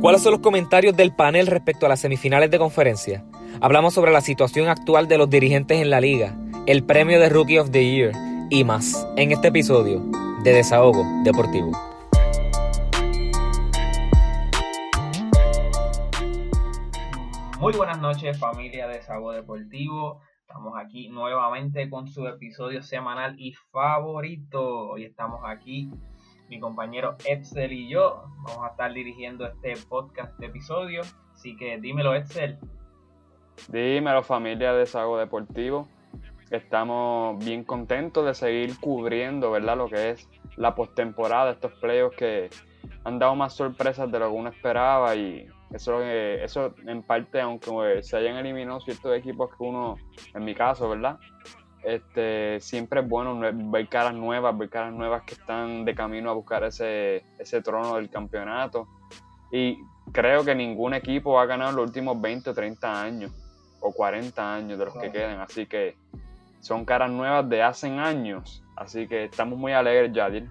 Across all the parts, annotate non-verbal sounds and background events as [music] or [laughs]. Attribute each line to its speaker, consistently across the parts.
Speaker 1: ¿Cuáles son los comentarios del panel respecto a las semifinales de conferencia? Hablamos sobre la situación actual de los dirigentes en la liga, el premio de Rookie of the Year y más en este episodio de Desahogo Deportivo.
Speaker 2: Muy buenas noches familia de Desahogo Deportivo. Estamos aquí nuevamente con su episodio semanal y favorito. Hoy estamos aquí mi compañero Edsel y yo vamos a estar dirigiendo este podcast de episodio. Así que dímelo, Edsel.
Speaker 3: Dímelo, familia de Sago Deportivo. Estamos bien contentos de seguir cubriendo, ¿verdad? Lo que es la postemporada, estos playoffs que han dado más sorpresas de lo que uno esperaba y eso, eso en parte, aunque se hayan eliminado ciertos equipos que uno, en mi caso, ¿verdad? Este, siempre es bueno ver caras nuevas, ver caras nuevas que están de camino a buscar ese, ese trono del campeonato. Y creo que ningún equipo ha ganado los últimos 20 o 30 años, o 40 años de los que queden. Así que son caras nuevas de hace años. Así que estamos muy alegres, Yadir.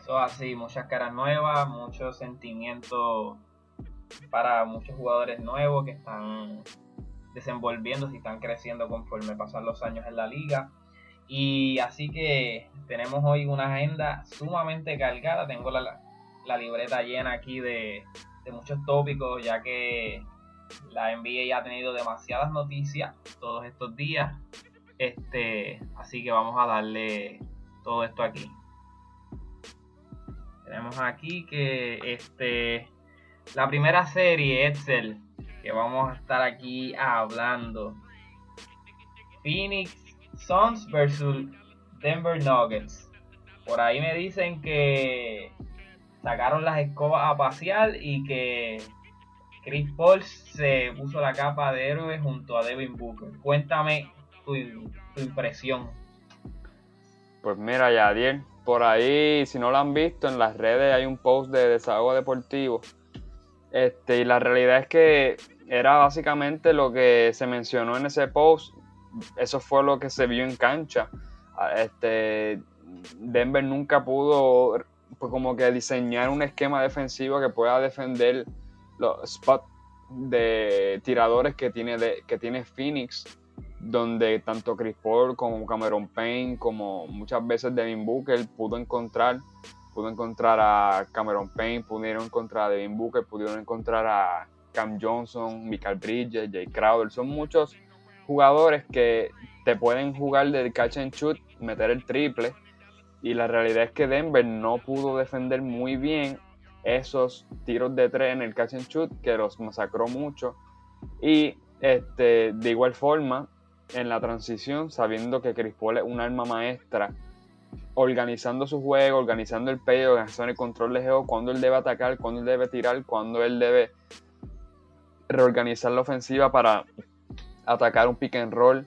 Speaker 2: Eso así, muchas caras nuevas, muchos sentimientos para muchos jugadores nuevos que están desenvolviendo, si están creciendo conforme pasan los años en la liga. Y así que tenemos hoy una agenda sumamente cargada. Tengo la, la libreta llena aquí de, de, muchos tópicos, ya que la NBA ha tenido demasiadas noticias todos estos días. Este, así que vamos a darle todo esto aquí. Tenemos aquí que este, la primera serie, Excel, que vamos a estar aquí hablando. Phoenix Suns versus Denver Nuggets. Por ahí me dicen que sacaron las escobas a pasear y que Chris Paul se puso la capa de héroe junto a Devin Booker. Cuéntame tu, impresión.
Speaker 3: Pues mira, Yadier, por ahí, si no lo han visto, en las redes hay un post de desahogo deportivo este, y la realidad es que era básicamente lo que se mencionó en ese post. Eso fue lo que se vio en cancha. Ah, este, Denver nunca pudo pues, como que diseñar un esquema defensivo que pueda defender los spots de tiradores que tiene, de, que tiene Phoenix, donde tanto Chris Paul como Cameron Payne, como muchas veces Devin Booker pudo encontrar pudo encontrar a Cameron Payne, pudieron encontrar a Devin Booker, pudieron encontrar a Cam Johnson, Michael Bridges, Jay Crowder. Son muchos jugadores que te pueden jugar del catch and shoot, meter el triple. Y la realidad es que Denver no pudo defender muy bien esos tiros de tres en el catch and shoot, que los masacró mucho. Y este, de igual forma, en la transición, sabiendo que Chris Paul es un arma maestra organizando su juego, organizando el pay, organizando el control de juego, cuando él debe atacar, cuando él debe tirar, cuando él debe reorganizar la ofensiva para atacar un pick and roll.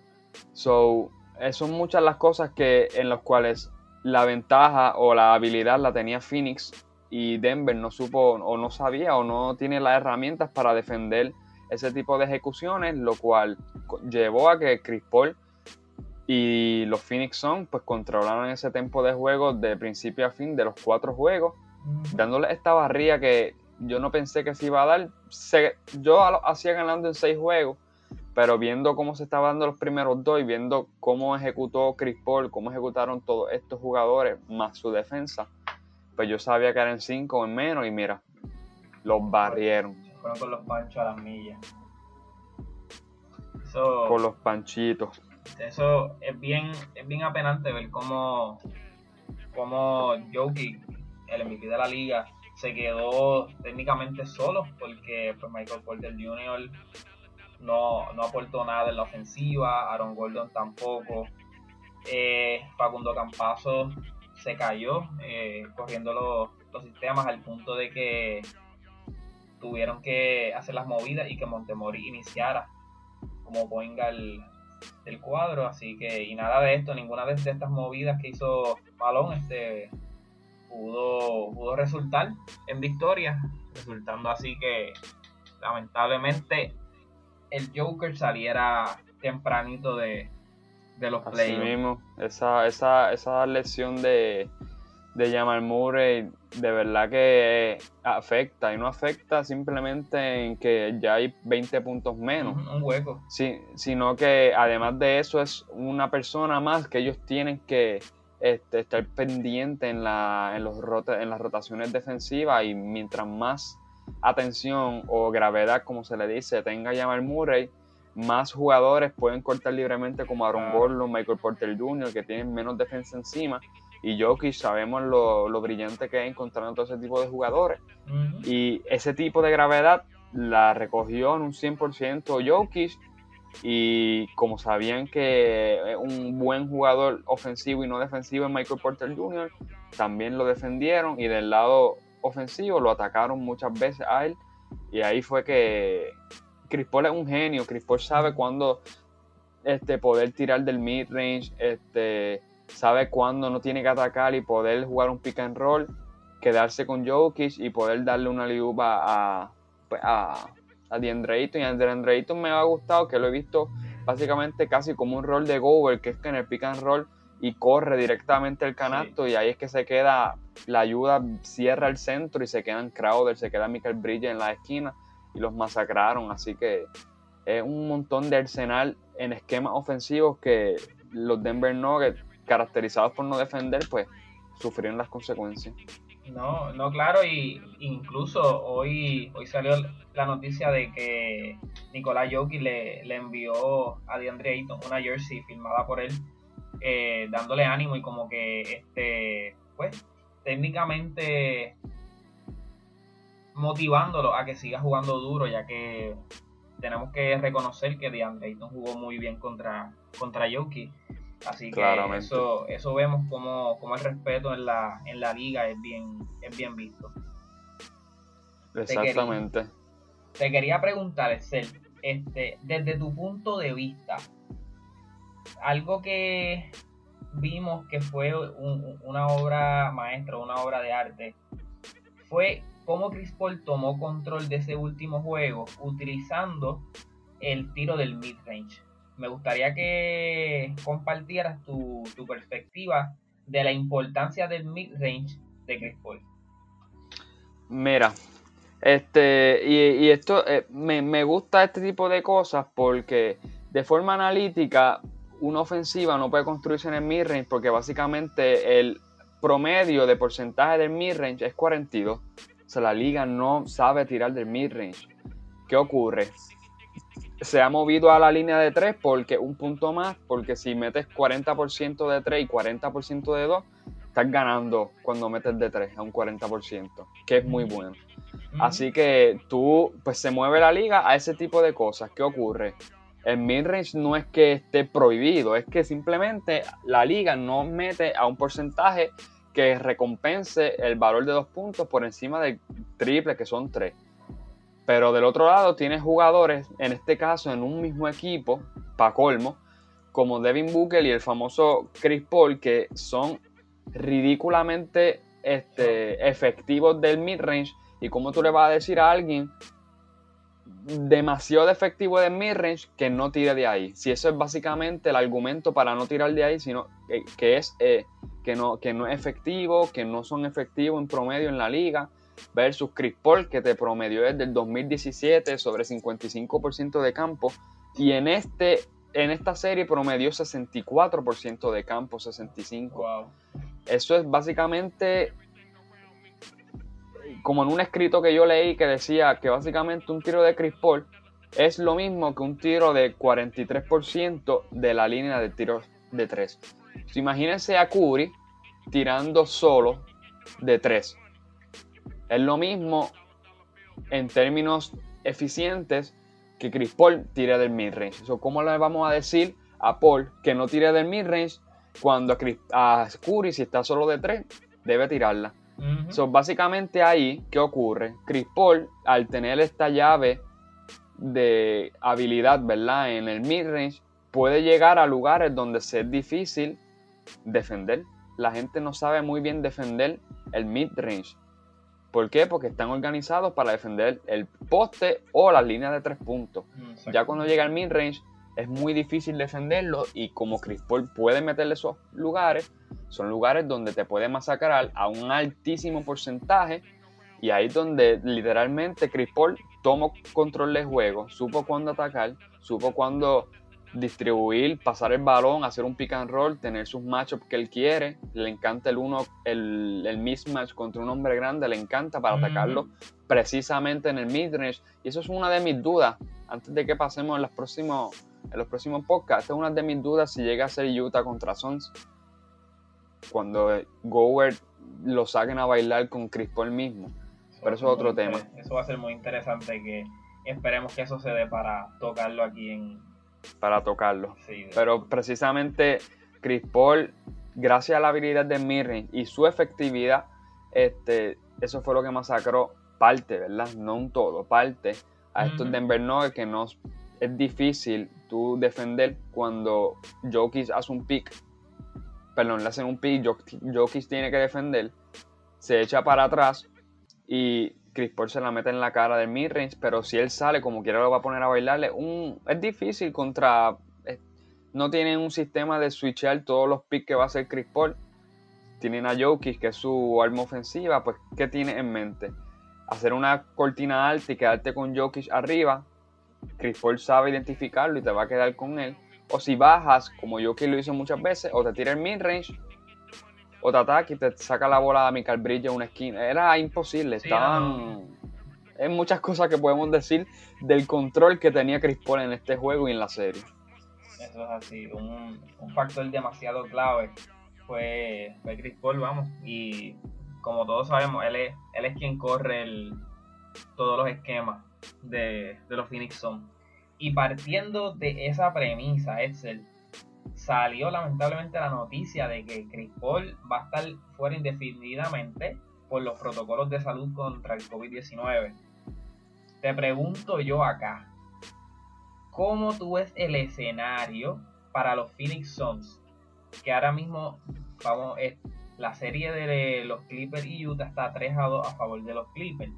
Speaker 3: So, son muchas las cosas que en las cuales la ventaja o la habilidad la tenía Phoenix y Denver no supo o no sabía o no tiene las herramientas para defender ese tipo de ejecuciones, lo cual llevó a que Chris Paul y los Phoenix Suns pues controlaron ese tiempo de juego de principio a fin de los cuatro juegos, dándole esta barría que yo no pensé que se iba a dar. yo hacía ganando en seis juegos, pero viendo cómo se estaban dando los primeros dos y viendo cómo ejecutó Chris Paul, cómo ejecutaron todos estos jugadores, más su defensa, pues yo sabía que eran cinco o en menos y mira, los barrieron.
Speaker 2: fueron con los panchos a las millas.
Speaker 3: Con los panchitos.
Speaker 2: Eso es bien, es bien apenante ver cómo, cómo Jokic, el MVP de la liga, se quedó técnicamente solo porque pues, Michael Porter Jr. No, no aportó nada en la ofensiva, Aaron Gordon tampoco. Eh, Facundo Campazo se cayó eh, corriendo los, los, sistemas al punto de que tuvieron que hacer las movidas y que Montemori iniciara como point del cuadro, así que y nada de esto, ninguna de estas movidas que hizo Malón este, pudo, pudo resultar en victoria, resultando así que lamentablemente el Joker saliera tempranito de, de los playoffs.
Speaker 3: esa, esa, esa lesión de, de Jamal Murray de verdad que afecta y no afecta simplemente en que ya hay 20 puntos menos.
Speaker 2: Un hueco.
Speaker 3: Sí, sino que además de eso es una persona más que ellos tienen que este, estar pendiente en, la, en, los en las rotaciones defensivas y mientras más atención o gravedad, como se le dice, tenga Jamal Murray, más jugadores pueden cortar libremente como Aaron Gordon, Michael Porter Jr., que tienen menos defensa encima y Jokic sabemos lo, lo, brillante que es encontrando todo ese tipo de jugadores. Y ese tipo de gravedad la recogió en un 100% Jokic. Y como sabían que es un buen jugador ofensivo y no defensivo en Michael Porter Jr., también lo defendieron y del lado ofensivo lo atacaron muchas veces a él. Y ahí fue que Chris Paul es un genio. Chris Paul sabe cuándo este, poder tirar del mid-range, este, sabe cuándo no tiene que atacar y poder jugar un pick and roll, quedarse con Jokic y poder darle una liuba a, pues, a, a DeAndre Ayton. Y a DeAndre Ayton me ha gustado que lo he visto básicamente casi como un rol de Gower, que es que en el pick and roll y corre directamente el canasto y ahí es que se queda, la ayuda cierra el centro y se quedan Crowder, se queda Michael Bridges en la esquina y los masacraron. Así que es un montón de arsenal en esquemas ofensivos que los Denver Nuggets caracterizados por no defender, pues sufrieron las consecuencias.
Speaker 2: No, no, claro, y incluso hoy, hoy salió la noticia de que Nicolás Jokic le, le, envió a DeAndre Ayton una jersey firmada por él, eh, dándole ánimo y como que, este, pues, técnicamente motivándolo a que siga jugando duro, ya que tenemos que reconocer que DeAndre Ayton jugó muy bien contra, contra Así que eso, eso vemos como, el respeto en la, en la liga es bien, es bien visto.
Speaker 3: Exactamente.
Speaker 2: Te quería, preguntar, Excel, este, desde tu punto de vista, algo que vimos que fue una obra maestra, una obra de arte, fue cómo Chris Paul tomó control de ese último juego utilizando el tiro del mid-range me gustaría que compartieras tu, perspectiva de la importancia del mid-range de Chris Paul.
Speaker 3: Mira, este, y, esto eh, me, gusta este tipo de cosas porque de forma analítica una ofensiva no puede construirse en el mid-range porque básicamente el promedio de porcentaje del mid-range es 42. O sea, la liga no sabe tirar del mid-range. ¿Qué ocurre? Se ha movido a la línea de 3 porque un punto más, porque si metes 40% de 3 y 40% de 2, estás ganando cuando metes de 3 a un 40%, que es muy bueno. Así que tú, pues se mueve la liga a ese tipo de cosas. ¿Qué ocurre? El midrange no es que esté prohibido, es que simplemente la liga no mete a un porcentaje que recompense el valor de dos puntos por encima del triple, que son 3. Pero del otro lado tienes jugadores, en este caso en un mismo equipo, para colmo, como Devin Booker y el famoso Chris Paul, que son ridículamente este, efectivos del midrange. Y como tú le vas a decir a alguien demasiado efectivo del midrange que no tire de ahí. Si eso es básicamente el argumento para no tirar de ahí, sino que, es eh, que, no, que no es efectivo, que no son efectivos en promedio en la liga versus Chris Paul, que te promedió desde el 2017 sobre 55% de campo. Y en, este, en esta serie promedió 64% de campo, 65%. Eso es básicamente como en un escrito que yo leí que decía que básicamente un tiro de Chris Paul es lo mismo que un tiro de 43% de la línea de tiros de 3. imagínense a Curry tirando solo de 3. Es lo mismo en términos eficientes que Chris Paul tire del midrange. ¿Cómo le vamos a decir a Paul que no tire del midrange cuando a, Chris, Curry, si está solo de 3, debe tirarla? básicamente ahí, ¿qué ocurre? Chris Paul, al tener esta llave de habilidad, ¿verdad? En el midrange, puede llegar a lugares donde es difícil defender. La gente no sabe muy bien defender el midrange. ¿Por qué? Porque están organizados para defender el poste o las líneas de tres puntos. Ya cuando llega al mid-range es muy difícil defenderlo y como Chris Paul puede meterle esos lugares, son lugares donde te puede masacrar a un altísimo porcentaje y ahí es donde literalmente Chris Paul tomó control del juego, supo cuándo atacar, supo cuándo distribuir, pasar el balón, hacer un pick and roll, tener sus matchups que él quiere. Le encanta el uno, el, el mismatch contra un hombre grande, le encanta para atacarlo precisamente en el midrange. Y eso es una de mis dudas. Antes de que pasemos en los próximos, en los próximos podcasts, esta es una de mis dudas si llega a ser Utah contra Suns. Cuando Goward lo saquen a bailar con Chris Paul mismo. Pero eso es otro tema.
Speaker 2: Eso va a ser muy interesante que esperemos que eso se dé para tocarlo aquí en,
Speaker 3: para tocarlo. Pero precisamente Chris Paul, gracias a la habilidad de Mirren y su efectividad, este, eso fue lo que masacró parte, ¿verdad? No un todo, parte a estos Denver Nuggets que no es difícil tú defender cuando Jokic hace un pick, perdón, le hacen un pick, Jokic tiene que defender, se echa para atrás y Chris Paul se la mete en la cara del midrange, pero si él sale como quiera lo va a poner a bailarle. Un, es difícil contra... Eh, no tienen un sistema de switchar todos los picks que va a hacer Chris Paul. Tienen a Jokic, que es su arma ofensiva, pues ¿qué tiene en mente? Hacer una cortina alta y quedarte con Jokic arriba. Chris Paul sabe identificarlo y te va a quedar con él. O si bajas, como Jokic lo hizo muchas veces, o te tira el midrange o te ataca y te saca la bola a Michael Bridges en una esquina. Era imposible, estaban... Hay muchas cosas que podemos decir del control que tenía Chris Paul en este juego y en la serie.
Speaker 2: Eso es así, un, factor demasiado clave fue, Chris Paul, vamos, y como todos sabemos, él es, él es quien corre el, todos los esquemas de, de los Phoenix Suns. Y partiendo de esa premisa, Edsel, salió lamentablemente la noticia de que Chris Paul va a estar fuera indefinidamente por los protocolos de salud contra el COVID-19. Te pregunto yo acá, ¿cómo tú ves el escenario para los Phoenix Suns? Que ahora mismo, vamos, la serie de los Clippers y Utah está 3 a 2 a favor de los Clippers.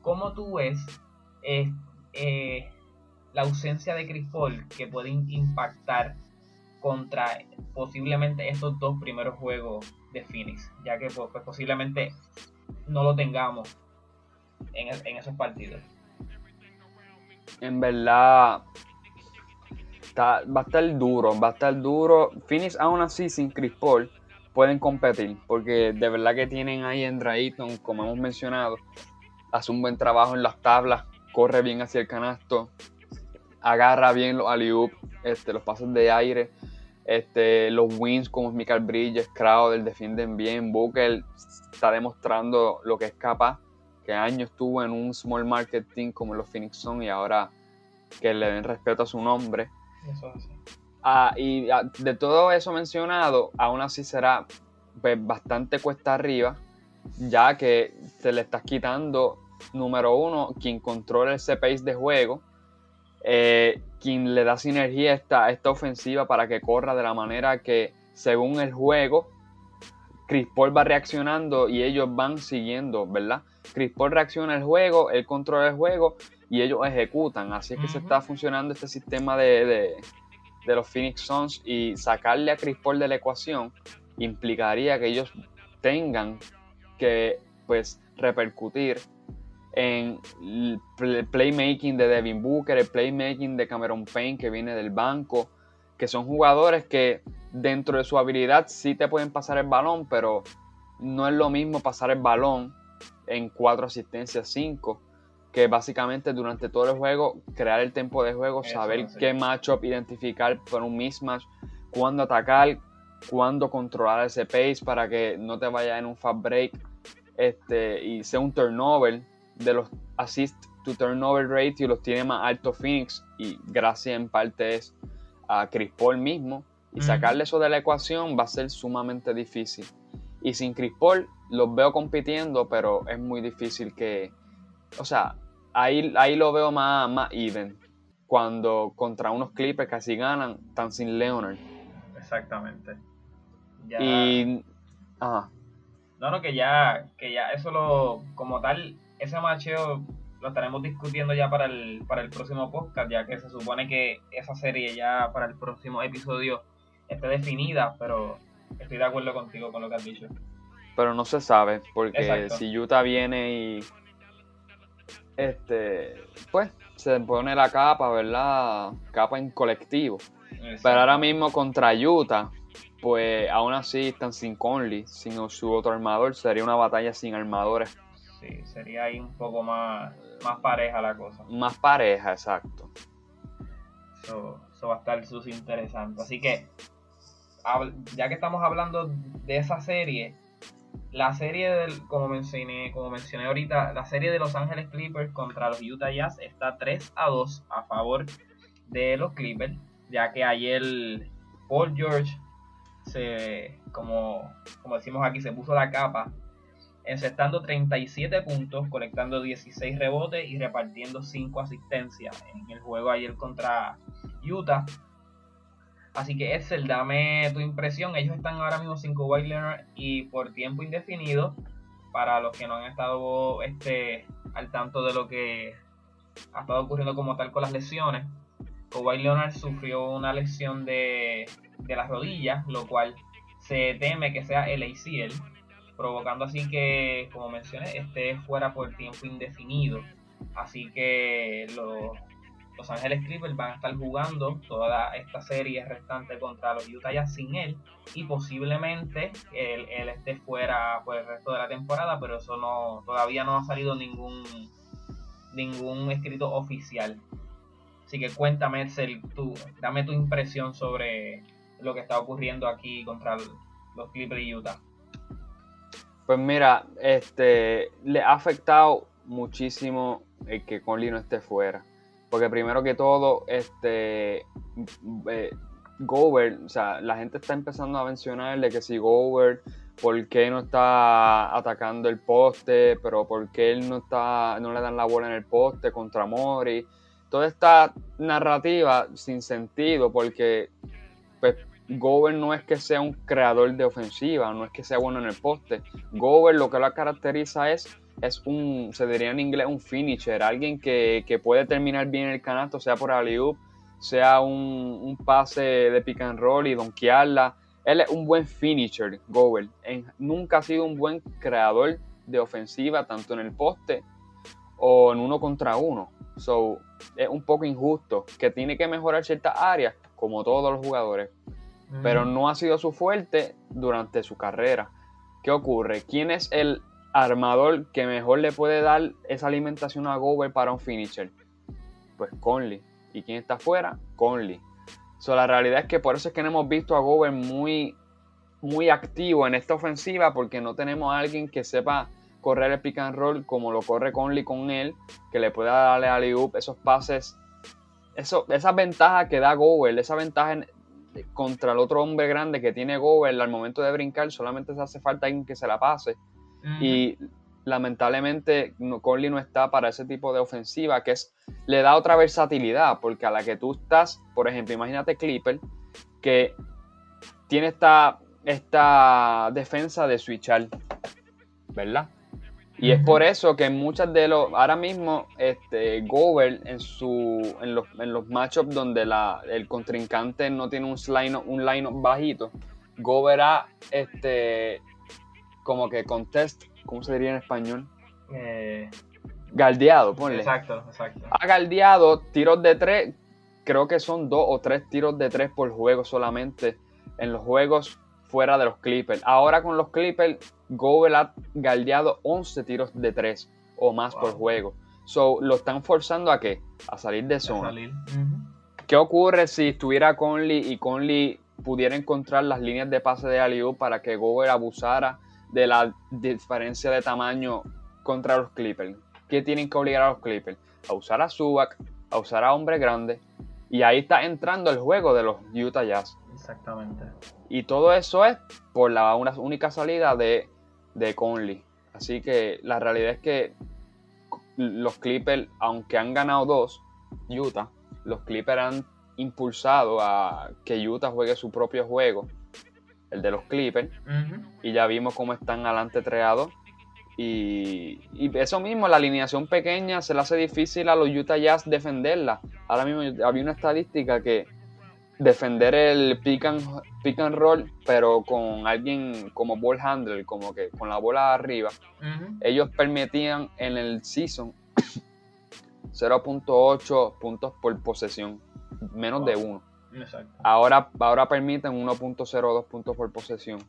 Speaker 2: ¿Cómo tú ves eh, la ausencia de Chris Paul que puede impactar contra posiblemente estos dos primeros juegos de Phoenix, ya que pues, pues posiblemente no lo tengamos en, esos partidos.
Speaker 3: En verdad, va a estar duro, va a estar duro. Phoenix aún así sin Chris Paul pueden competir, porque de verdad que tienen ahí en Drayton, como hemos mencionado, hace un buen trabajo en las tablas, corre bien hacia el canasto, agarra bien los alley este, los pasos de aire este, los wins como Michael Bridges, Crowder defienden bien. Booker está demostrando lo que es capaz. Que años estuvo en un small market team como los Phoenix Suns y ahora que le den respeto a su nombre. Ah, y ah, de todo eso mencionado, aún así será pues, bastante cuesta arriba, ya que se le estás quitando, número uno, quien controla ese pace de juego eh, quien le da sinergia a esta, esta ofensiva para que corra de la manera que, según el juego, Chris Paul va reaccionando y ellos van siguiendo, ¿verdad? Chris Paul reacciona al juego, él controla el juego y ellos ejecutan. Así es que se está funcionando este sistema de, de, los Phoenix Suns y sacarle a Chris Paul de la ecuación implicaría que ellos tengan que pues repercutir en el playmaking de Devin Booker, el playmaking de Cameron Payne que viene del banco, que son jugadores que dentro de su habilidad sí te pueden pasar el balón, pero no es lo mismo pasar el balón en cuatro asistencias, cinco, que básicamente durante todo el juego crear el tiempo de juego, saber qué matchup identificar por un mismatch, cuándo atacar, cuándo controlar ese pace para que no te vaya en un fast break este, y sea un turnover de los assist to turnover ratio los tiene más alto Phoenix y gracias en parte es a Chris Paul mismo y sacarle eso de la ecuación va a ser sumamente difícil. Y sin Chris Paul los veo compitiendo, pero es muy difícil que, o sea, ahí, ahí lo veo más, más even. Cuando contra unos Clippers que así ganan, tan sin Leonard.
Speaker 2: Exactamente.
Speaker 3: Y.
Speaker 2: Ajá. No, no, que ya, que ya eso lo, como tal, ese macheo lo estaremos discutiendo ya para el, para el próximo podcast, ya que se supone que esa serie ya para el próximo episodio esté definida, pero estoy de acuerdo contigo con lo que has dicho.
Speaker 3: Pero no se sabe, porque si Utah viene y este pues se pone la capa, ¿verdad? Capa en colectivo. Pero ahora mismo contra Utah, pues aún así están sin Conley, sin su otro armador, sería una batalla sin armadores.
Speaker 2: Sí, sería ahí un poco más, más pareja la cosa.
Speaker 3: Más pareja, exacto.
Speaker 2: Eso, va a estar sus interesante. Así que, ya que estamos hablando de esa serie, la serie del, como mencioné, como mencioné ahorita, la serie de Los Ángeles Clippers contra los Utah Jazz está 3 a 2 a favor de los Clippers, ya que ayer Paul George se, como, como decimos aquí, se puso la capa, encestando 37 puntos, colectando 16 rebotes y repartiendo 5 asistencias en el juego ayer contra Utah. Así que Excel, dame tu impresión. Ellos están ahora mismo sin Kawhi Leonard y por tiempo indefinido. Para los que no han estado este, al tanto de lo que ha estado ocurriendo como tal con las lesiones. Kawhi Leonard sufrió una lesión de, de las rodillas, lo cual se teme que sea el ACL, provocando así que, como mencioné, esté fuera por tiempo indefinido. Así que los los Ángeles Clippers van a estar jugando toda esta serie restante contra los Utah Jazz sin él y posiblemente él, esté fuera por el resto de la temporada, pero eso no todavía no ha salido ningún ningún escrito oficial. Así que cuéntame, tú, dame tu impresión sobre lo que está ocurriendo aquí contra los Clippers y Utah.
Speaker 3: Pues mira, este le ha afectado muchísimo el que Conley no esté fuera. Porque primero que todo, este eh, Gobert, o sea, la gente está empezando a mencionarle que si Gobert, ¿por qué no está atacando el poste? Pero ¿por qué él no está, no le dan la bola en el poste contra Mori? Toda esta narrativa sin sentido, porque Gobert no es que sea un creador de ofensiva, no es que sea bueno en el poste. Gobert lo que lo caracteriza es es un, se diría en inglés, un finisher, alguien que, puede terminar bien el canasto, sea por alley sea un, pase de pick and roll y donkearla. Él es un buen finisher, Gower. nunca ha sido un buen creador de ofensiva, tanto en el poste o en uno contra uno. So, es un poco injusto, que tiene que mejorar ciertas áreas, como todos los jugadores. Pero no ha sido su fuerte durante su carrera. ¿Qué ocurre? ¿Quién es el armador que mejor le puede dar esa alimentación a Gober para un finisher? Pues Conley. ¿Y quién está afuera? Conley. So, la realidad es que por eso es que no hemos visto a Gober muy, muy activo en esta ofensiva porque no tenemos a alguien que sepa correr el pick and roll como lo corre Conley con él, que le pueda darle a Liup esos pases, eso, esa ventaja que da Gober, esa ventaja contra el otro hombre grande que tiene Gober al momento de brincar, solamente se hace falta alguien que se la pase y lamentablemente Conley no está para ese tipo de ofensiva, que es le da otra versatilidad, porque a la que tú estás, por ejemplo, imagínate Clipper, que tiene esta, esta defensa de switchar, ¿verdad? Y es por eso que muchas de los, ahora mismo, este, Gover en, su, en los, en los matchups donde la, el contrincante no tiene un line, un line bajito, Gover ha este, como que contest, ¿cómo se diría en español? Eh, galdeado, ponle.
Speaker 2: Exacto, exacto.
Speaker 3: Ha galdeado tiros de tres, creo que son dos o tres tiros de tres por juego solamente en los juegos fuera de los Clippers. Ahora con los Clippers, Gobel ha galdeado 11 tiros de tres o más por juego. So, lo están forzando a qué? A salir de zona. ¿Qué ocurre si estuviera Conley y Conley pudiera encontrar las líneas de pase de Aliu para que Gobel abusara de la diferencia de tamaño contra los Clippers. ¿Qué tienen que obligar a los Clippers? A usar a Zubac, a usar a hombres grandes. Y ahí está entrando el juego de los Utah Jazz.
Speaker 2: Exactamente.
Speaker 3: Y todo eso es por la una, única salida de, de Conley. Así que la realidad es que los Clippers, aunque han ganado dos, Utah, los Clippers han impulsado a que Utah juegue su propio juego el de los Clippers, y ya vimos cómo están adelante treados. Y, eso mismo, la alineación pequeña se le hace difícil a los Utah Jazz defenderla. Ahora mismo había una estadística que defender el pick and, pick and roll, pero con alguien como ball handler, como que con la bola arriba, ellos permitían en el season [coughs] 0.8 puntos por posesión, menos de uno.
Speaker 2: Exacto.
Speaker 3: Ahora, ahora permiten 1.02 puntos por posesión.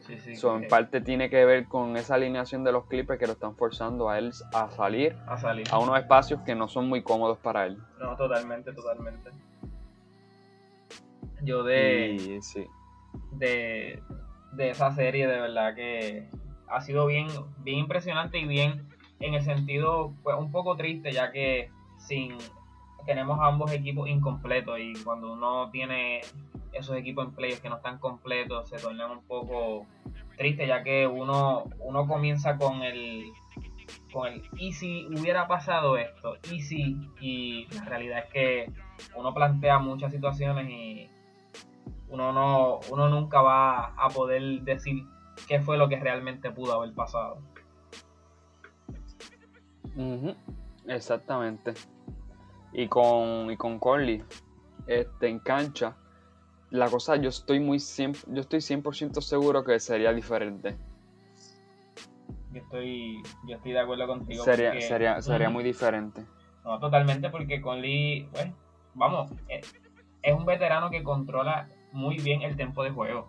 Speaker 2: Sí, sí.
Speaker 3: Eso en parte tiene que ver con esa alineación de los Clippers que lo están forzando a él a salir
Speaker 2: a salir.
Speaker 3: a unos espacios que no son muy cómodos para él.
Speaker 2: No, totalmente, totalmente. Yo de,
Speaker 3: Y sí.
Speaker 2: de, de esa serie, de verdad que ha sido bien, bien impresionante y bien en el sentido, pues un poco triste, ya que sin tenemos ambos equipos incompletos y cuando uno tiene esos equipos en playoffs que no están completos, se tornan un poco tristes, ya que uno, uno comienza con el con el y si hubiera pasado esto, y si, y la realidad es que uno plantea muchas situaciones y uno no, uno nunca va a poder decir qué fue lo que realmente pudo haber pasado.
Speaker 3: Ujú, Exactamente. Y con, y con Conley, este, en cancha, la cosa, yo estoy muy 100, yo estoy 100% seguro que sería diferente.
Speaker 2: Yo estoy, yo estoy de acuerdo contigo.
Speaker 3: Sería,
Speaker 2: porque-
Speaker 3: sería, sería muy diferente.
Speaker 2: No, totalmente, porque Conley, pues, vamos, es, es un veterano que controla muy bien el tiempo de juego.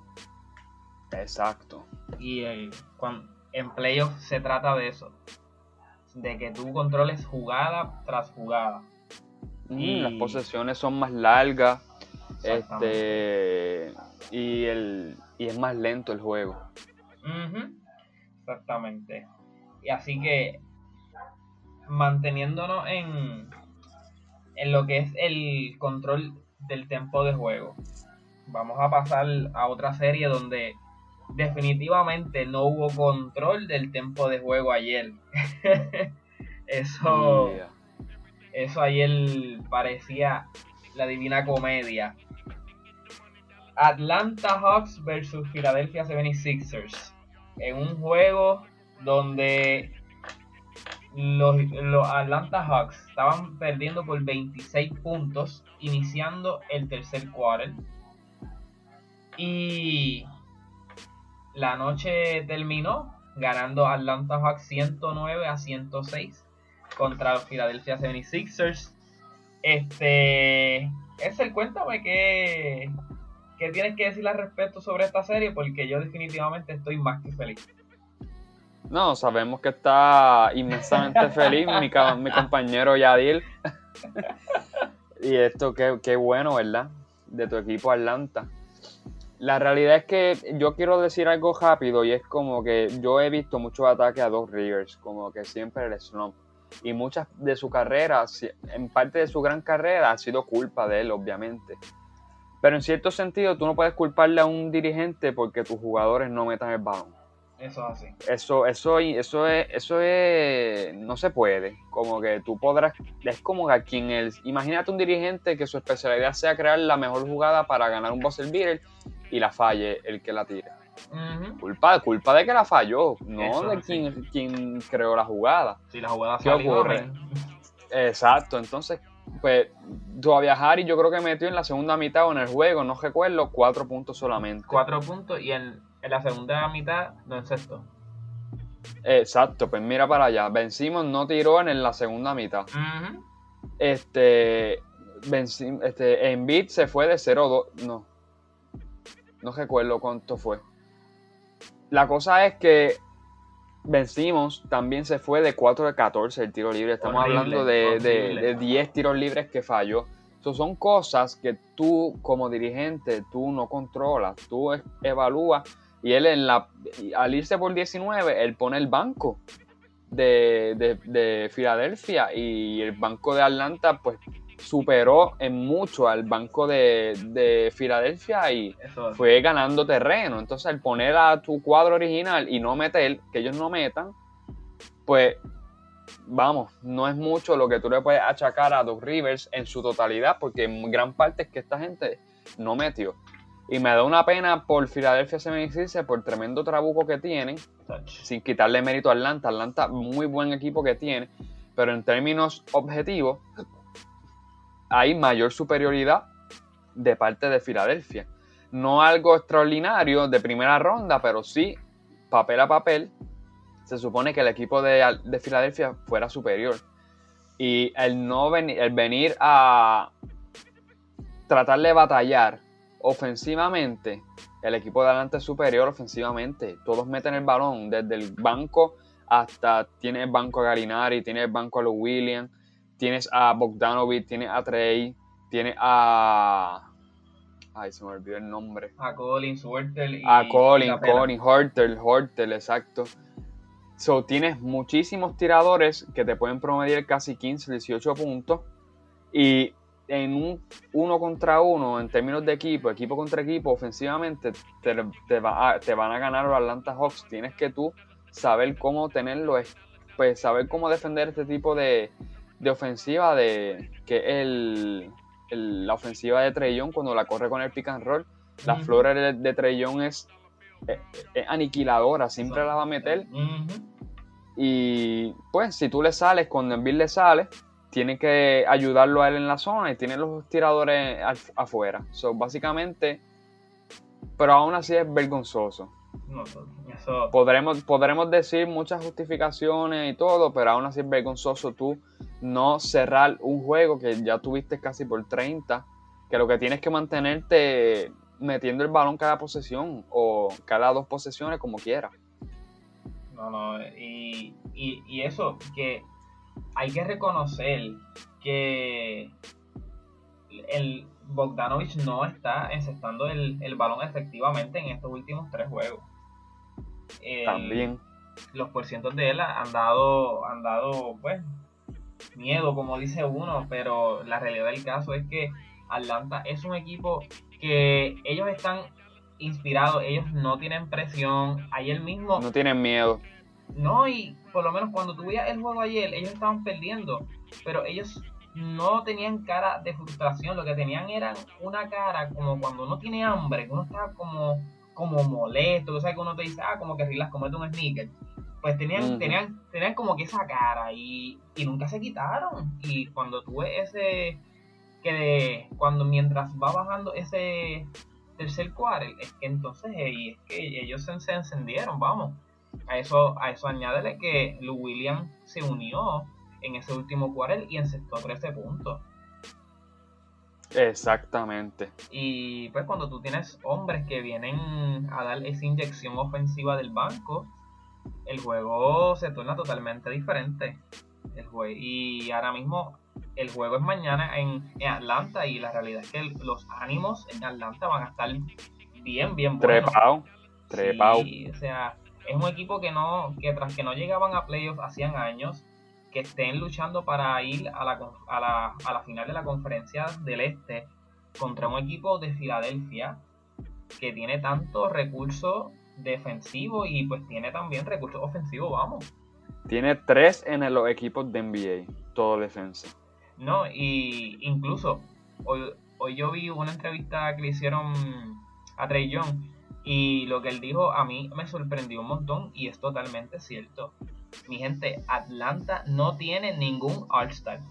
Speaker 3: Exacto.
Speaker 2: Y eh, cuan- en playoffs se trata de eso. De que tú controles jugada tras jugada.
Speaker 3: Mm,
Speaker 2: Y-
Speaker 3: Las posesiones son más largas. Este. Y el. Y es más lento el juego.
Speaker 2: Exactamente. Y así que manteniéndonos en, en lo que es el control del tiempo de juego. Vamos a pasar a otra serie donde definitivamente no hubo control del tiempo de juego ayer. [laughs] Eso,
Speaker 3: Yeah.
Speaker 2: eso ayer parecía la divina comedia. Atlanta Hawks versus Philadelphia 76ers. En un juego donde los, Atlanta Hawks estaban perdiendo por 26 puntos iniciando el tercer quarter. Y la noche terminó ganando Atlanta Hawks 109 a 106 contra los Philadelphia 76ers. Este, Excel, cuéntame qué, qué tienes que decir al respecto sobre esta serie, porque yo definitivamente estoy más que feliz.
Speaker 3: No, sabemos que está inmensamente [laughs] feliz mi, mi compañero Yadil. [laughs] y esto, qué, qué bueno, ¿verdad? De tu equipo Atlanta. La realidad es que yo quiero decir algo rápido y es como que yo he visto muchos ataques a Doc Rivers, como que siempre el slump. Y muchas de su carrera, en parte de su gran carrera, ha sido culpa de él, obviamente. Pero en cierto sentido, tú no puedes culparle a un dirigente porque tus jugadores no metan el balón.
Speaker 2: Eso es así.
Speaker 3: Eso, eso, eso es, eso es, no se puede. Como que tú podrás, es como que a quien el, imagínate un dirigente que su especialidad sea crear la mejor jugada para ganar un buzzer beater y la falle el que la tire.
Speaker 2: Ujú.
Speaker 3: Culpa, culpa de que la falló, no
Speaker 2: Eso,
Speaker 3: de
Speaker 2: sí.
Speaker 3: quien, quien creó la jugada.
Speaker 2: Si la jugada
Speaker 3: ¿Qué
Speaker 2: salió,
Speaker 3: ocurre? Exacto, entonces, pues, todavía Harry yo creo que metió en la segunda mitad o en el juego, no recuerdo, cuatro puntos solamente.
Speaker 2: Cuatro puntos y en, en la segunda mitad, no en sexto.
Speaker 3: Exacto, pues mira para allá. Vencimos no tiró en la segunda mitad.
Speaker 2: Ujú.
Speaker 3: Este, venci- este Embiid se fue de 0-2. No. No recuerdo cuánto fue. La cosa es que vencimos también se fue de 4 de 14 el tiro libre. Estamos
Speaker 2: Horrible,
Speaker 3: hablando de, de- de 10 tiros libres que falló. So, son cosas que tú como dirigente tú no controlas. Tú evalúas y él en la al irse por 19 él pone el banco de, de, de Filadelfia y el banco de Atlanta pues superó en mucho al banco de, de Filadelfia y
Speaker 2: Eso
Speaker 3: fue ganando terreno. Entonces, al poner a tu cuadro original y no meter, que ellos no metan, pues vamos, no es mucho lo que tú le puedes achacar a Doc Rivers en su totalidad, porque en gran parte es que esta gente no metió. Y me da una pena por Filadelfia 76ers, por el tremendo trabuco que tienen, sin quitarle mérito a Atlanta. Atlanta, muy buen equipo que tiene, pero en términos objetivos, hay mayor superioridad de parte de Filadelfia. No algo extraordinario de primera ronda, pero sí, papel a papel, se supone que el equipo de, de Filadelfia fuera superior. Y el, no venir, el venir a tratar de batallar ofensivamente, el equipo de adelante es superior ofensivamente. Todos meten el balón desde el banco hasta tiene el banco a Galinari, tiene el banco a los Williams, tienes a Bogdanovic, tienes a Trey, tienes a Ay, se me olvidó el nombre.
Speaker 2: A Colin, Hortel
Speaker 3: y. A Colin, Colin, Hortel, Hortel, exacto. So, tienes muchísimos tiradores que te pueden promediar casi 15, 18 puntos. Y en un uno contra uno, en términos de equipo, equipo contra equipo, ofensivamente, te, te, te van a ganar los Atlanta Hawks. Tienes que tú saber cómo tenerlo, pues saber cómo defender este tipo de, de ofensiva, de que el, la ofensiva de Trellón cuando la corre con el pick and roll. La flora de, de Trellón es, aniquiladora, siempre la va a meter. Y pues si tú le sales, cuando Envil le sale, tiene que ayudarlo a él en la zona y tiene los tiradores afuera. So, básicamente, pero aún así es vergonzoso. podremos, podremos decir muchas justificaciones y todo, pero aún así es vergonzoso tú no cerrar un juego que ya tuviste casi por 30, que lo que tienes que mantenerte metiendo el balón cada posesión o cada dos posesiones como quieras.
Speaker 2: No, no, y, eso, que hay que reconocer que el Bogdanovich no está encestando el, balón efectivamente en estos últimos tres juegos.
Speaker 3: También.
Speaker 2: Los porcientos de él han dado, han dado pues, miedo, como dice uno, pero la realidad del caso es que Atlanta es un equipo que ellos están inspirados, ellos no tienen presión, ayer mismo...
Speaker 3: No tienen miedo.
Speaker 2: No, y por lo menos cuando tú el juego ayer, ellos estaban perdiendo, pero ellos no tenían cara de frustración, lo que tenían era una cara como cuando uno tiene hambre, que uno está como, como molesto, o sea que uno te dice, ah, como que Rilas comete un sneaker pues tenían, tenían, tenían como que esa cara y, nunca se quitaron. Y cuando tuve ese, que cuando mientras va bajando ese tercer cuarto, es que entonces es que ellos se, encendieron, vamos. A eso, a eso añádele que Lou Williams se unió en ese último cuarto y encestó 13 puntos.
Speaker 3: Exactamente.
Speaker 2: Y pues cuando tú tienes hombres que vienen a dar esa inyección ofensiva del banco, el juego se torna totalmente diferente. El juego, y ahora mismo el juego es mañana en, Atlanta y la realidad es que los ánimos en Atlanta van a estar bien, bien
Speaker 3: buenos. Trepao, trepao.
Speaker 2: o sea, es un equipo que no, que tras que no llegaban a playoffs hacían años, que estén luchando para ir a la, a la, a la final de la conferencia del Este contra un equipo de Filadelfia que tiene tantos recursos defensivo y pues tiene también recursos ofensivos, vamos.
Speaker 3: Tiene tres en los equipos de NBA, todo defensa.
Speaker 2: No, y incluso hoy, hoy yo vi una entrevista que le hicieron a Trey Young y lo que él dijo a mí me sorprendió un montón y es totalmente cierto. Mi gente, Atlanta no tiene ningún All-Star.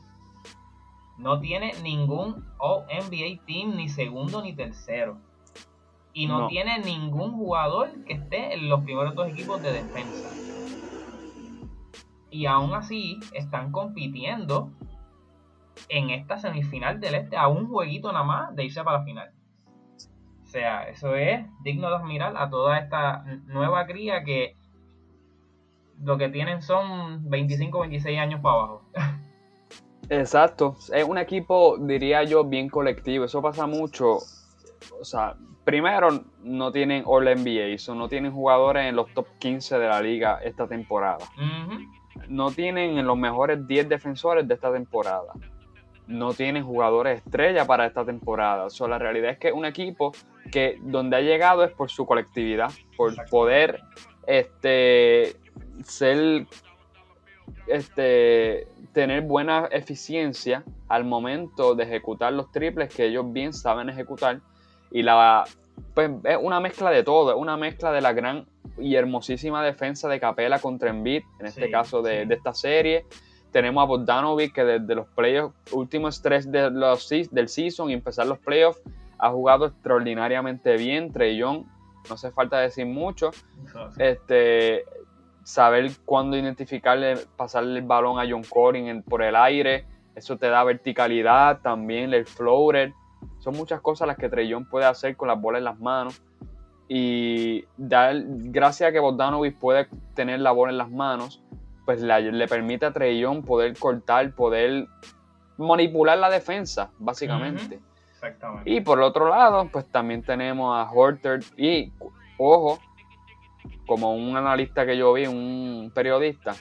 Speaker 2: No tiene ningún All NBA Team, ni segundo ni tercero y no, tiene ningún jugador que esté en los primeros dos equipos de defensa. Y aún así están compitiendo en esta semifinal del este a un jueguito nada más de irse para la final. O sea, eso es digno de admirar a toda esta nueva cría que lo que tienen son 25, 26 años para abajo.
Speaker 3: Exacto, es un equipo, diría yo, bien colectivo. Eso pasa mucho. O sea, primero, no tienen All NBA, so no tienen jugadores en los top 15 de la liga esta temporada. No tienen en los mejores 10 defensores de esta temporada. No tienen jugadores estrella para esta temporada. So, la realidad es que un equipo que donde ha llegado es por su colectividad, por poder este, ser, este, tener buena eficiencia al momento de ejecutar los triples que ellos bien saben ejecutar. Y la, pues es una mezcla de todo, es una mezcla de la gran y hermosísima defensa de Capela contra Embiid, en este caso de, esta serie. Tenemos a Bogdanovic que desde los playoffs, últimos tres de los, del season y empezar los playoffs, ha jugado extraordinariamente bien. Trey Young, no hace falta decir mucho. Este, saber cuándo identificarle, pasarle el balón a John Corin por el aire, eso te da verticalidad, también el floater. Son muchas cosas las que Trey Young puede hacer con las bolas en las manos. Y dar, gracias a que Bogdanovic puede tener la bola en las manos, pues le permite a Trey Young poder cortar, poder manipular la defensa, básicamente. Exactamente. Y por el otro lado, pues también tenemos a Horter y, ojo, como un analista que yo vi, un periodista,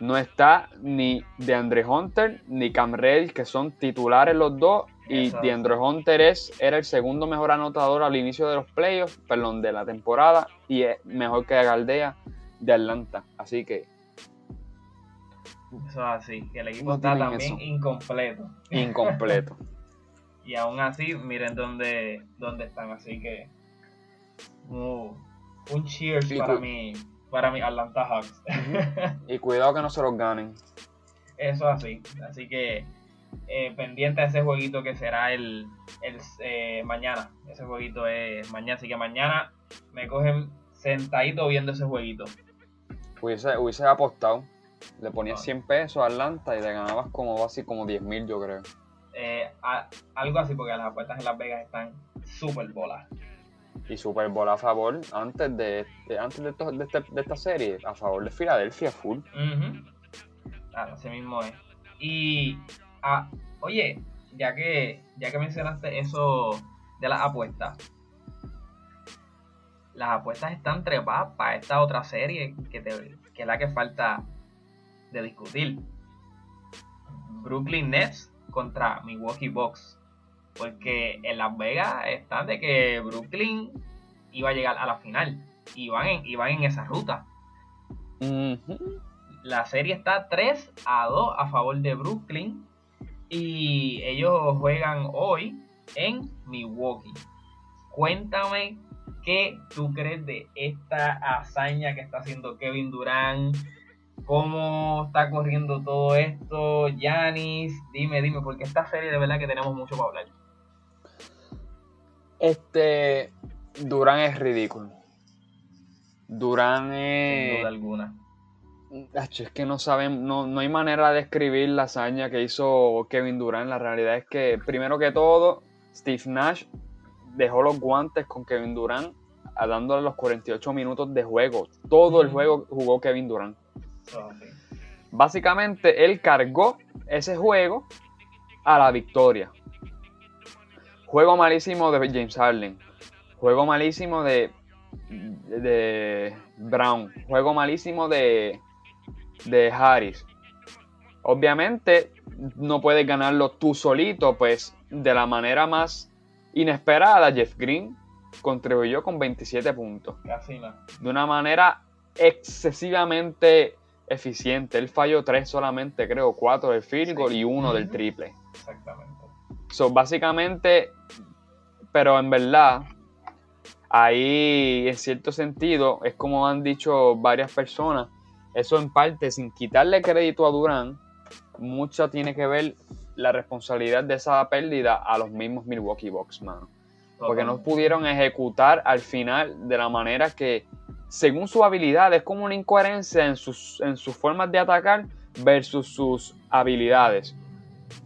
Speaker 3: no está ni de Andre Hunter ni Cam Reddish, que son titulares los dos, y DeAndre Hunter es, era el segundo mejor anotador al inicio de los playoffs, perdón, de la temporada, y es mejor que Galdea de Atlanta. Así que
Speaker 2: eso es así, que el equipo está también incompleto.
Speaker 3: Incompleto. [laughs]
Speaker 2: y aún así, miren dónde, dónde están. Así que uh, un cheers para mi, para mi Atlanta Hawks. [laughs]
Speaker 3: y cuidado que no se los ganen.
Speaker 2: Eso así. Así que eh, pendiente a ese jueguito que será el, el eh, mañana. Ese jueguito es mañana. Así que mañana me cogen sentadito viendo ese jueguito.
Speaker 3: Hubiese, hubiese apostado. Le ponías 100 pesos a Atlanta y te ganabas como así como 10 mil, yo creo.
Speaker 2: Eh, algo así, porque las apuestas en Las Vegas están súper bolas.
Speaker 3: Y súper bola a favor, antes de, antes de, este, de, esta serie, a favor de Filadelfia, full.
Speaker 2: Claro, ese mismo es. Y, ah, oye, ya que, ya que mencionaste eso de las apuestas, las apuestas están trepadas para esta otra serie que, te, que es la que falta de discutir. Brooklyn Nets contra Milwaukee Bucks. Porque en Las Vegas está de que Brooklyn iba a llegar a la final. Y van en, en esa ruta. La serie está 3 a 2 a favor de Brooklyn. Y ellos juegan hoy en Milwaukee. Cuéntame qué tú crees de esta hazaña que está haciendo Kevin Durant cómo está corriendo todo esto, Yanis, dime, dime, porque esta serie de verdad que tenemos mucho para hablar.
Speaker 3: Este, Durán es ridículo. Durán es...
Speaker 2: Sin duda alguna.
Speaker 3: Es que no saben, no, no hay manera de describir la hazaña que hizo Kevin Durán. La realidad es que, primero que todo, Steve Nash dejó los guantes con Kevin Durán dándole los 48 minutos de juego. Todo el juego jugó Kevin Durán. Básicamente, él cargó ese juego a la victoria. Juego malísimo de James Harden. Juego malísimo de, de Brown. Juego malísimo de, de Harris. Obviamente, no puedes ganarlo tú solito, pues de la manera más inesperada, Jeff Green contribuyó con 27 puntos. De una manera excesivamente eficiente. Él falló tres solamente, creo, cuatro del field goal y uno del triple.
Speaker 2: Exactamente.
Speaker 3: So, básicamente, pero en verdad, ahí en cierto sentido, es como han dicho varias personas, eso en parte, sin quitarle crédito a Durán, mucho tiene que ver la responsabilidad de esa pérdida a los mismos Milwaukee Bucks, mano. Porque no pudieron ejecutar al final de la manera que según su habilidad, es como una incoherencia en sus, en sus formas de atacar versus sus habilidades.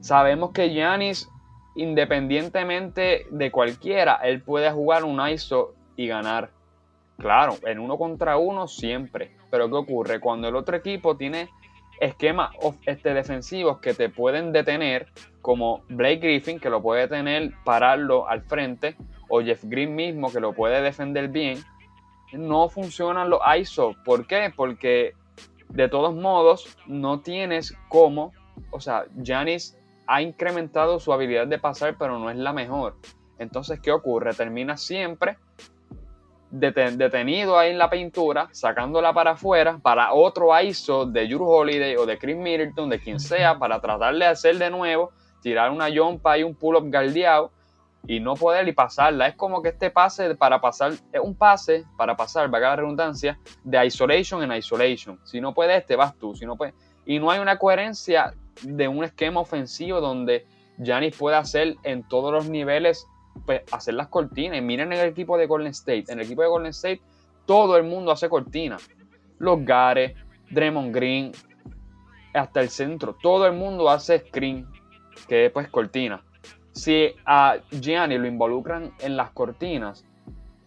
Speaker 3: Sabemos que Giannis, independientemente de cualquiera, él puede jugar un ISO y ganar. Claro, en uno contra uno siempre. Pero ¿qué ocurre? Cuando el otro equipo tiene esquemas este, defensivos que te pueden detener, como Blake Griffin, que lo puede tener, pararlo al frente, o Jeff Green mismo, que lo puede defender bien, no funcionan los ISO. ¿Por qué? Porque de todos modos no tienes cómo, o sea, Janis ha incrementado su habilidad de pasar, pero no es la mejor. Entonces, ¿qué ocurre? Termina siempre detenido ahí en la pintura, sacándola para afuera, para otro ISO de Jure Holiday o de Chris Middleton, de quien sea, para tratar de hacer de nuevo, tirar una jumpa y un pull-up galdeado y no poder y pasarla. Es como que este pase para pasar, es un pase para pasar, va la redundancia, de isolation en isolation. Si no puedes, te vas tú. Si no. Y no hay una coherencia de un esquema ofensivo donde Giannis pueda hacer en todos los niveles pues, hacer las cortinas. Y miren el equipo de Golden State. En el equipo de Golden State, todo el mundo hace cortinas. Los Gares, Draymond Green, hasta el centro. Todo el mundo hace screen, que es pues cortina. Si a Gianni lo involucran en las cortinas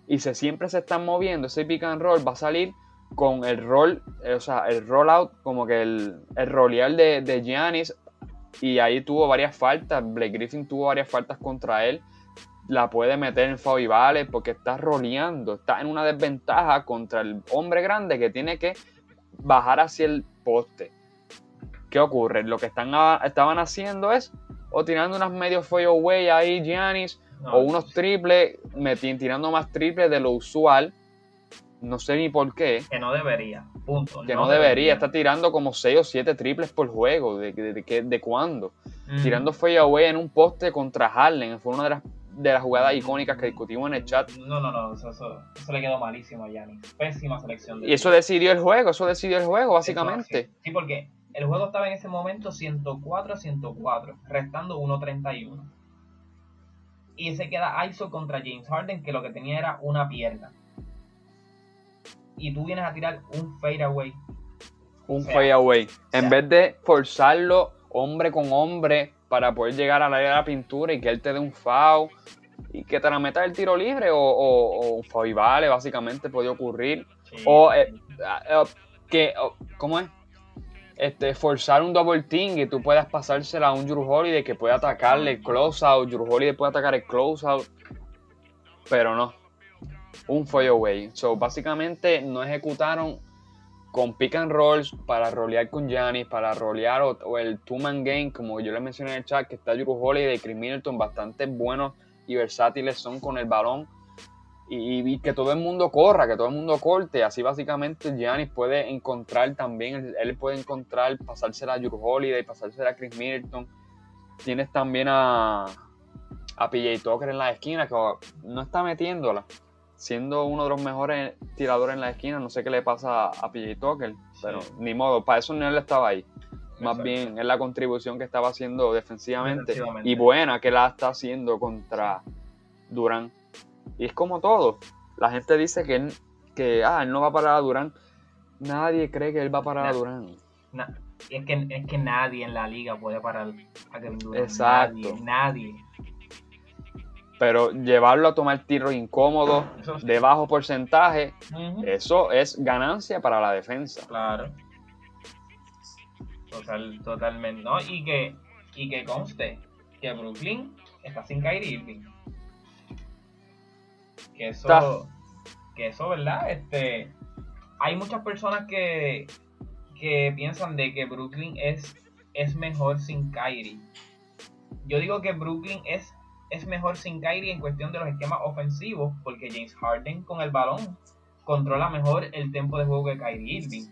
Speaker 3: y se siempre se están moviendo, ese pick and roll va a salir con el roll, eh, o sea, el rollout, como que el, el rolear de, de Giannis. Y ahí tuvo varias faltas. Blake Griffin tuvo varias faltas contra él. La puede meter en foul vale porque está roleando. Está en una desventaja contra el hombre grande que tiene que bajar hacia el poste. ¿Qué ocurre? Lo que están, estaban haciendo es o tirando unas medios away ahí Giannis o unos triples, tirando más triples de lo usual no sé ni por qué.
Speaker 2: Que no debería, punto.
Speaker 3: Que no, debería. Está tirando como 6 o 7 triples por juego. ¿De, de, de, cuándo? Tirando away en un poste contra Harlem. Fue una de las, de las jugadas icónicas que discutimos en el chat.
Speaker 2: No, no, no. Eso, eso, le quedó malísimo a Yanni. Pésima selección.
Speaker 3: De y eso decidió el juego. Eso decidió el juego, básicamente.
Speaker 2: Sí, porque el juego estaba en ese momento 104 a 104, restando 1.31. Y se queda ISO contra James Harden, que lo que tenía era una pierna y tú vienes a tirar un fadeaway.
Speaker 3: Un fadeaway. En vez de forzarlo hombre con hombre para poder llegar a la área de la pintura y que él te dé un foul y que te la meta el tiro libre o, un foul y vale, básicamente puede ocurrir. O eh, eh, que, ¿cómo es? Este, forzar un double team y tú puedas pasársela a un Drew Holiday que pueda atacarle el close out, Drew Holiday puede atacar el close out, pero no, un away. So, básicamente no ejecutaron con pick and rolls para rolear con Giannis, para rolear o, el two-man game, como yo les mencioné en el chat, que está Drew Holiday y Chris Middleton, bastante buenos y versátiles son con el balón. Y, que todo el mundo corra, que todo el mundo corte. Así básicamente Giannis puede encontrar también, él puede encontrar, pasársela a Drew Holiday, pasársela a Chris Middleton. Tienes también a, a PJ Tucker en la esquina, que no está metiéndola siendo uno de los mejores tiradores en la esquina, no sé qué le pasa a PJ Tucker, pero ni modo, para eso no él estaba ahí. Más bien es la contribución que estaba haciendo defensivamente, y buena que la está haciendo contra Durán. Y es como todo. La gente dice que él, que, ah, él no va a parar a Durán. Nadie cree que él va a parar a Durán.
Speaker 2: es, que, es que nadie en la liga puede parar a Kevin Durant. Exacto. nadie
Speaker 3: pero llevarlo a tomar tiros incómodos, de bajo porcentaje, eso es ganancia para la defensa.
Speaker 2: Claro. Total, totalmente, ¿no? Y que, y que conste que Brooklyn está sin Kyrie Irving. Que eso, que eso, ¿verdad? Este, hay muchas personas que, que piensan de que Brooklyn es, es mejor sin Kyrie. Yo digo que Brooklyn es es mejor sin Kyrie en cuestión de los esquemas ofensivos, porque James Harden con el balón controla mejor el tiempo de juego que Kyrie Irving.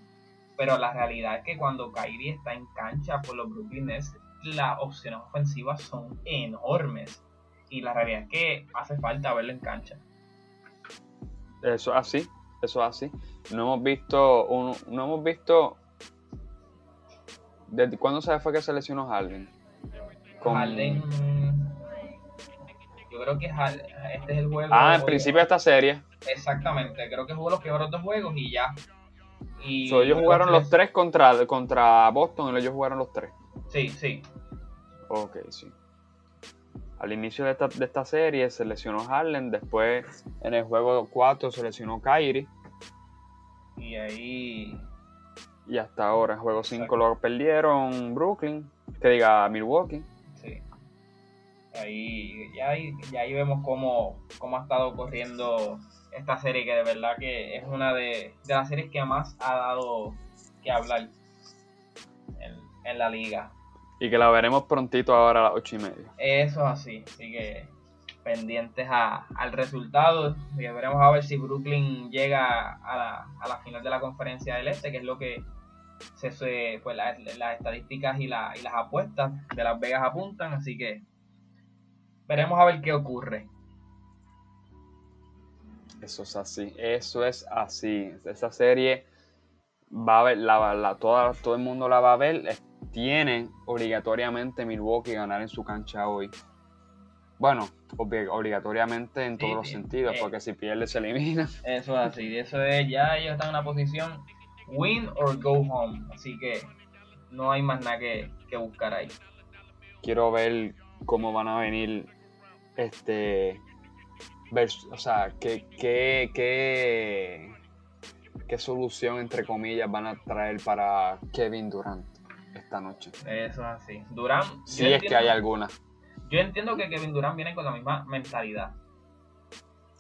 Speaker 2: Pero la realidad es que cuando Kyrie está en cancha por los Brooklyn Nets, las opciones ofensivas son enormes. Y la realidad es que hace falta verlo en cancha.
Speaker 3: Eso es así, eso es así. No hemos visto, no hemos visto. ¿Desde cuándo se fue que se lesionó Harden?
Speaker 2: Harden yo creo que este es el juego.
Speaker 3: Ah, en principio de esta serie.
Speaker 2: Exactamente, creo que jugó los primeros dos juegos y ya.
Speaker 3: Y ellos jugaron los tres contra, contra Boston, ellos jugaron los tres.
Speaker 2: Sí, sí.
Speaker 3: Ok, sí. Al inicio de esta, de esta serie se lesionó Harlem, después en el juego 4 se lesionó Kyrie.
Speaker 2: Y ahí.
Speaker 3: Y hasta ahora, juego 5 lo perdieron Brooklyn, que diga Milwaukee.
Speaker 2: Ahí, ya, ahí, ya ahí vemos cómo, cómo ha estado corriendo esta serie, que de verdad que es una de, las series que más ha dado que hablar en, la liga.
Speaker 3: Y que la veremos prontito ahora a las ocho y media.
Speaker 2: Eso es así, así que pendientes al resultado. Y veremos a ver si Brooklyn llega a la, a la final de la conferencia del Este, que es lo que se, pues las estadísticas y, y las apuestas de Las Vegas apuntan. Así que Veremos a ver qué ocurre.
Speaker 3: Eso es así, eso es así. Esa serie va a ver, la, todo el mundo la va a ver. Tienen obligatoriamente Milwaukee ganar en su cancha hoy. Bueno, obligatoriamente en todos los sentidos,
Speaker 2: eh.
Speaker 3: porque si pierde se elimina. [laughs]
Speaker 2: Eso es así, eso es, ya ellos están en una posición win or go home, así que no hay más nada que, buscar ahí.
Speaker 3: Quiero ver cómo van a venir, este, o sea, qué, qué, qué, qué solución, entre comillas, van a traer para Kevin Durant esta noche.
Speaker 2: Eso es así. Durant.
Speaker 3: Si es que hay alguna.
Speaker 2: Yo entiendo que Kevin Durant viene con la misma mentalidad.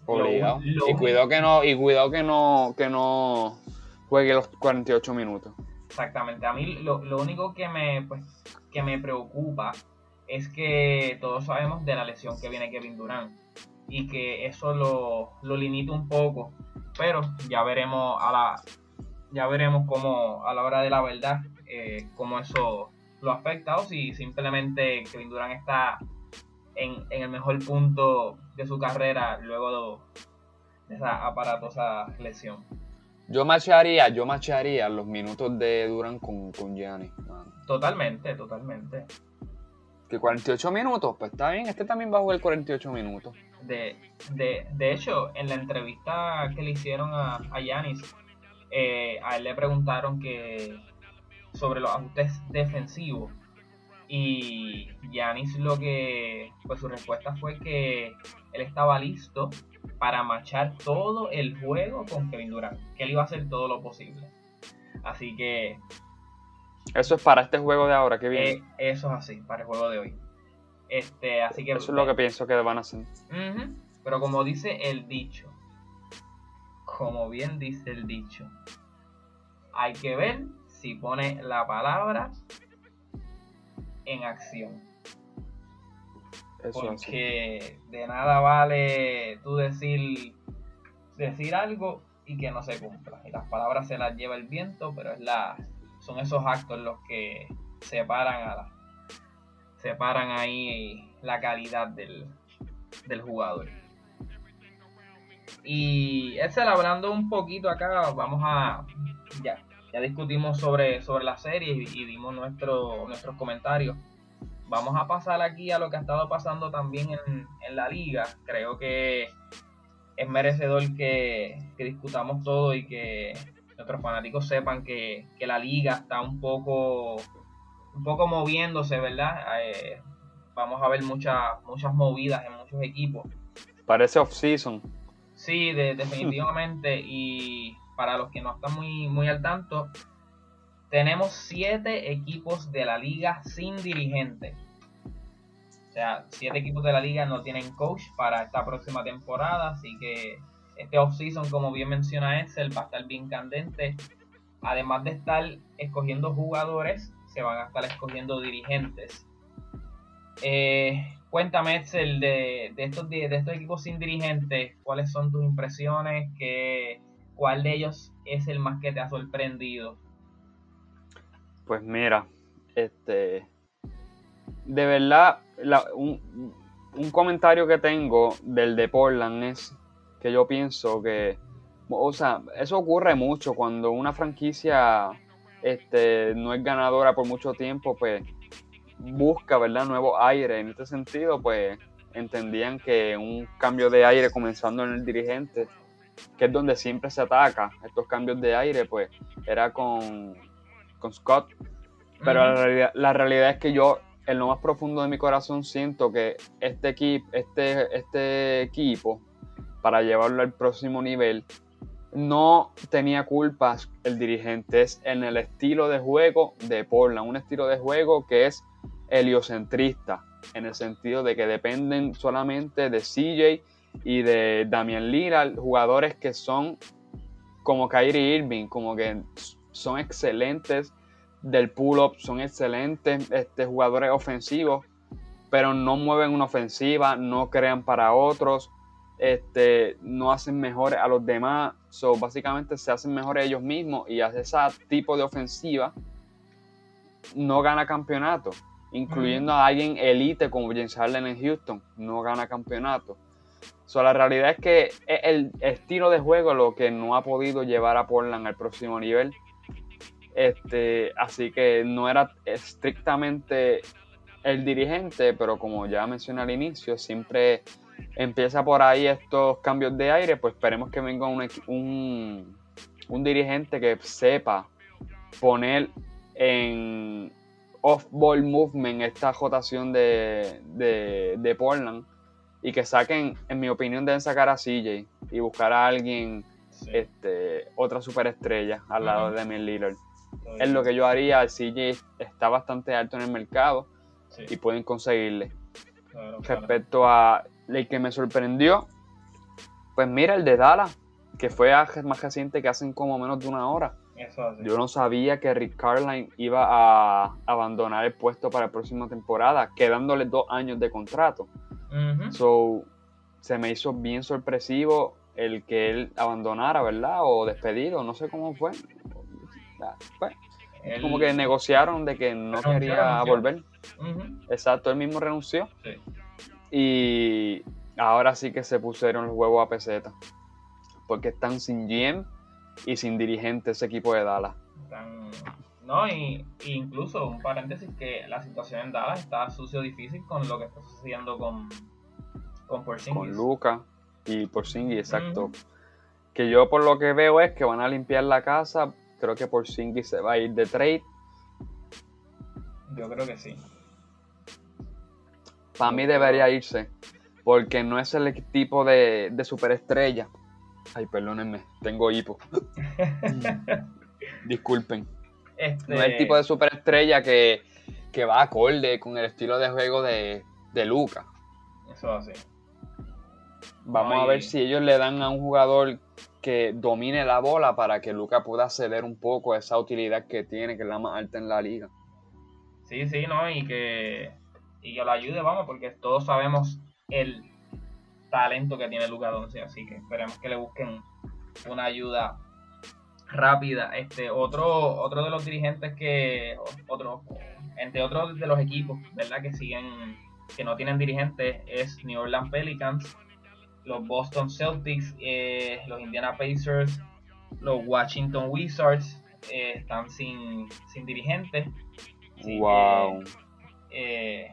Speaker 3: Obligado. y cuidado que no, y cuidado que no, que no juegue los 48 minutos.
Speaker 2: Exactamente. A mí lo, único que me, pues, que me preocupa es que todos sabemos de la lesión que viene Kevin Durant y que eso lo, lo limita un poco. Pero ya veremos a la ya veremos cómo a la hora de la verdad eh, cómo eso lo afecta o si simplemente Kevin Durant está en, el mejor punto de su carrera luego de, esa aparatosa lesión.
Speaker 3: Yo machearía, yo machearía los minutos de Durant con, con Gianni.
Speaker 2: Totalmente, totalmente.
Speaker 3: Que 48 minutos, pues está bien, este también va a jugar 48 minutos.
Speaker 2: De, de, hecho, en la entrevista que le hicieron a, a Giannis, eh, a él le preguntaron que sobre los ajustes defensivos y Yanis lo que, pues su respuesta fue que él estaba listo para marchar todo el juego con Kevin Durant, que él iba a hacer todo lo posible. Así que...
Speaker 3: Eso es para este juego de ahora, que viene. Eh,
Speaker 2: eso es así, para el juego de hoy. Este, así que...
Speaker 3: Eso es lo que pienso que van a hacer.
Speaker 2: pero como dice el dicho, como bien dice el dicho, hay que ver si pone la palabra en acción. Porque de nada vale tú decir, decir algo y que no se cumpla. Y las palabras se las lleva el viento, pero es la, son esos actos los que separan a la, separan ahí la calidad del, del jugador. Y Excel, hablando un poquito acá, vamos a. Ya, ya discutimos sobre, sobre la serie y, dimos nuestro, nuestros comentarios. Vamos a pasar aquí a lo que ha estado pasando también en, la liga. Creo que es merecedor que, discutamos todo y que nuestros fanáticos sepan que, la liga está un poco, un poco moviéndose, ¿verdad? Eh, vamos a ver muchas muchas movidas en muchos equipos.
Speaker 3: Parece off-season.
Speaker 2: Sí, definitivamente. y para los que no están muy, muy al tanto, tenemos siete equipos de la liga sin dirigente. O sea, siete equipos de la liga no tienen coach para esta próxima temporada, así que este off-season, como bien menciona Excel, va a estar bien candente. Además de estar escogiendo jugadores, se van a estar escogiendo dirigentes. Eh, cuéntame, Excel, de, de, estos, de, estos equipos sin dirigentes, ¿cuáles son tus impresiones? ¿Qué, ¿cuál de ellos es el más que te ha sorprendido?
Speaker 3: Pues mira, este, de verdad, un, comentario que tengo del de Portland es que yo pienso que, o sea, eso ocurre mucho cuando una franquicia este, no es ganadora por mucho tiempo, pues busca, ¿verdad?, nuevo aire. En este sentido, pues entendían que un cambio de aire comenzando en el dirigente que es donde siempre se ataca estos cambios de aire, pues era con, con Scott. Pero la, realidad, la, realidad, es que yo, en lo más profundo de mi corazón, siento que este, equipo este, este equipo, para llevarlo al próximo nivel, no tenía culpas el dirigente, es en el estilo de juego de Portland, un estilo de juego que es heliocentrista, en el sentido de que dependen solamente de CJ y de Damian Lillard, jugadores que son como Kyrie Irving, como que son excelentes del pull-up, son excelentes este, jugadores ofensivos, pero no mueven una ofensiva, no crean para otros, este, no hacen mejores a los demás, so, básicamente se hacen mejores ellos mismos y hace ese tipo de ofensiva no gana campeonato, incluyendo a alguien elite como James Harden en Houston, no gana campeonato. So, la realidad es que el estilo de juego lo que no ha podido llevar a Portland al próximo nivel. Este, así que no era estrictamente el dirigente, pero como ya mencioné al inicio, siempre empieza por ahí estos cambios de aire, pues esperemos que venga un, un, un dirigente que sepa poner en off-ball movement esta rotación de, de, Portland y que saquen, en mi opinión, deben sacar a CJ y buscar a alguien, este, otra superestrella al lado de Emil Lillard. Es lo que yo haría. El CJ está bastante alto en el mercado y pueden conseguirle. Respecto a el que me sorprendió, pues mira el de Dallas, que fue más reciente que hacen como menos de una hora. Yo no sabía que Rick Carline iba a abandonar el puesto para la próxima temporada, quedándole dos años de contrato. So, se me hizo bien sorpresivo el que él abandonara, ¿verdad? O despedido, no sé cómo fue. Pues, como que negociaron de que no quería volver. Exacto, él mismo renunció. Y ahora sí que se pusieron los huevos a peseta. Porque están sin GM y sin dirigente ese equipo de Dallas.
Speaker 2: No, y, incluso un paréntesis que la situación en Dallas está sucio difícil con lo que está sucediendo con, con Porzingis.
Speaker 3: Con Luca y Porzingis, exacto. Que yo por lo que veo es que van a limpiar la casa. Creo que Porzingis se va a ir de trade.
Speaker 2: Yo creo que sí.
Speaker 3: Para mí debería irse. Porque no es el tipo de, de superestrella Ay, perdónenme, tengo hipo. [laughs] Disculpen. Este... No es el tipo de superestrella que, que va acorde con el estilo de juego de, de Luca.
Speaker 2: Eso así.
Speaker 3: Vamos a ver si ellos le dan a un jugador que domine la bola para que Luca pueda ceder un poco esa utilidad que tiene, que es la más alta en la liga.
Speaker 2: Sí, sí, ¿no? Y que, y que lo ayude, vamos, porque todos sabemos el talento que tiene Luca Doncic, así que esperemos que le busquen una ayuda rápida. Este otro otro de los dirigentes que otro entre otros de los equipos, ¿verdad? Que siguen que no tienen dirigentes es New Orleans Pelicans, los Boston Celtics, eh, los Indiana Pacers, los Washington Wizards eh, están sin, sin dirigentes.
Speaker 3: wow.
Speaker 2: Eh,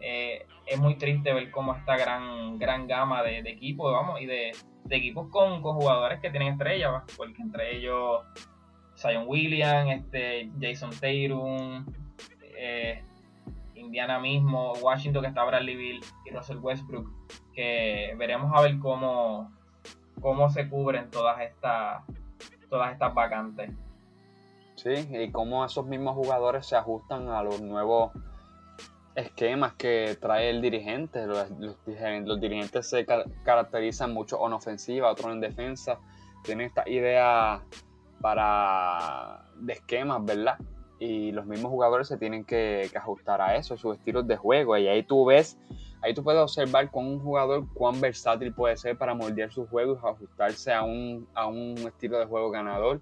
Speaker 2: eh, es muy triste ver cómo esta gran, gran gama de, equipos, vamos, y de, equipos con, jugadores que tienen estrellas, porque entre ellos Zion Williams, este, Jason Tatum, eh, Indiana mismo, Washington que está Bradley Bill y Russell Westbrook, que veremos a ver cómo, cómo se cubren todas estas, todas estas vacantes.
Speaker 3: Sí, y cómo esos mismos jugadores se ajustan a los nuevos esquemas que trae el dirigente. Los, dirigentes se caracterizan mucho en ofensiva, otros en defensa. Tienen esta idea para de esquemas, ¿verdad? Y los mismos jugadores se tienen que, ajustar a eso, sus estilos de juego. Y ahí tú ves, ahí tú puedes observar con un jugador cuán versátil puede ser para moldear su juego y ajustarse a un, a un estilo de juego ganador.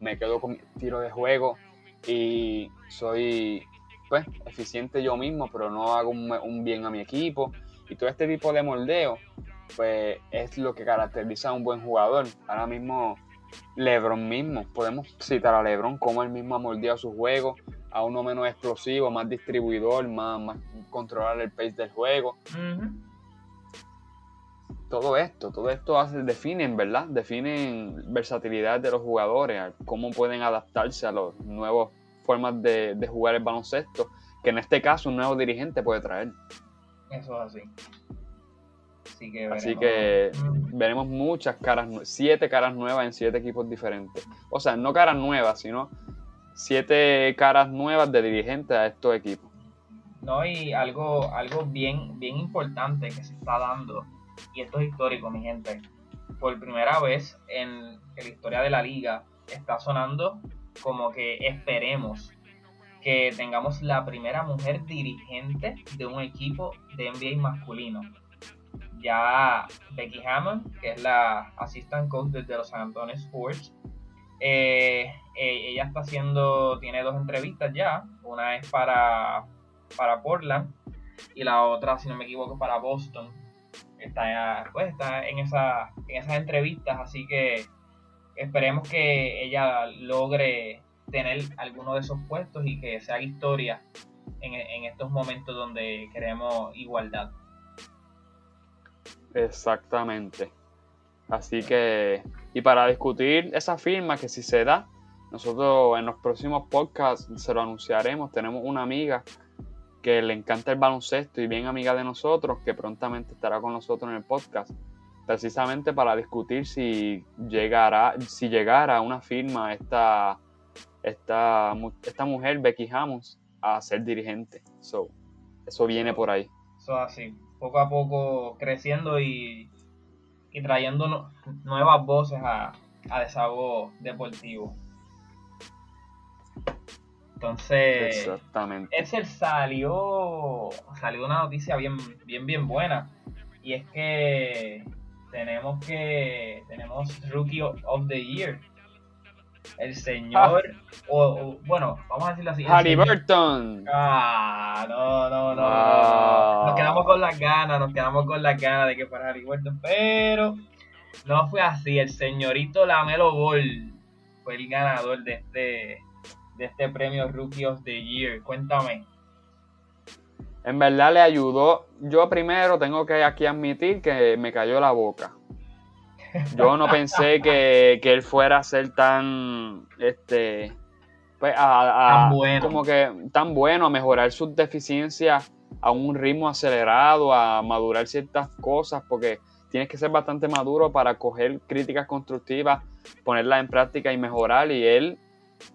Speaker 3: Me quedo con mi estilo de juego y soy pues, eficiente yo mismo, pero no hago un, bien a mi equipo. Y todo este tipo de moldeo, pues es lo que caracteriza a un buen jugador. Ahora mismo, Lebron mismo, podemos citar a Lebron como él mismo ha moldeado su juego, a uno menos explosivo, más distribuidor, más, más controlar el pace del juego. Todo esto, todo esto hace, definen, ¿verdad? Definen versatilidad de los jugadores, cómo pueden adaptarse a los nuevos formas de, jugar el baloncesto, que en este caso un nuevo dirigente puede traer.
Speaker 2: Eso es así.
Speaker 3: Así que veremos, muchas caras, siete caras nuevas en siete equipos diferentes. O sea, no caras nuevas, sino siete caras nuevas de dirigentes a estos equipos.
Speaker 2: No, y algo, algo bien, bien importante que se está dando, y esto es histórico, mi gente. Por primera vez en la historia de la liga está sonando como que esperemos que tengamos la primera mujer dirigente de un equipo de NBA masculino. Ya Becky Hammond, que es la assistant coach de los San Antonio Sports, eh, eh, ella está haciendo, tiene dos entrevistas ya. Una es para, para Portland y la otra, si no me equivoco, para Boston. Está, pues, está en, esa, en esas entrevistas, así que esperemos que ella logre tener alguno de esos puestos y que se haga historia en, en estos momentos donde queremos igualdad.
Speaker 3: Exactamente. Así que, y para discutir esa firma que si se da, nosotros en los próximos podcasts se lo anunciaremos. Tenemos una amiga que le encanta el baloncesto y bien amiga de nosotros, que prontamente estará con nosotros en el podcast, precisamente para discutir si llegará, si llegara a una firma esta, esta, esta mujer, Becky Hammonds, a ser dirigente. So, eso viene por ahí.
Speaker 2: Eso así, poco a poco creciendo y, y trayendo nuevas voces a, a Desahogo Deportivo. Entonces,
Speaker 3: Exactamente.
Speaker 2: ese salió, salió una noticia bien, bien, bien buena. Y es que tenemos que, tenemos Rookie of the Year. El señor, o, bueno, vamos a decirlo así.
Speaker 3: Harry Burton.
Speaker 2: Ah, no, no, no, no, Nos quedamos con las ganas, nos quedamos con las ganas de que fuera Harry Burton, pero no fue así. El señorito Lamelo Ball fue el ganador de este de este premio Rookie of the Year. Cuéntame.
Speaker 3: En verdad le ayudó. Yo primero tengo que aquí admitir que me cayó la boca. Yo no pensé que, él fuera a ser tan, este, pues, a,
Speaker 2: tan bueno.
Speaker 3: como que tan bueno, a mejorar sus deficiencias a un ritmo acelerado, a madurar ciertas cosas, porque tienes que ser bastante maduro para coger críticas constructivas, ponerlas en práctica y mejorar. Y él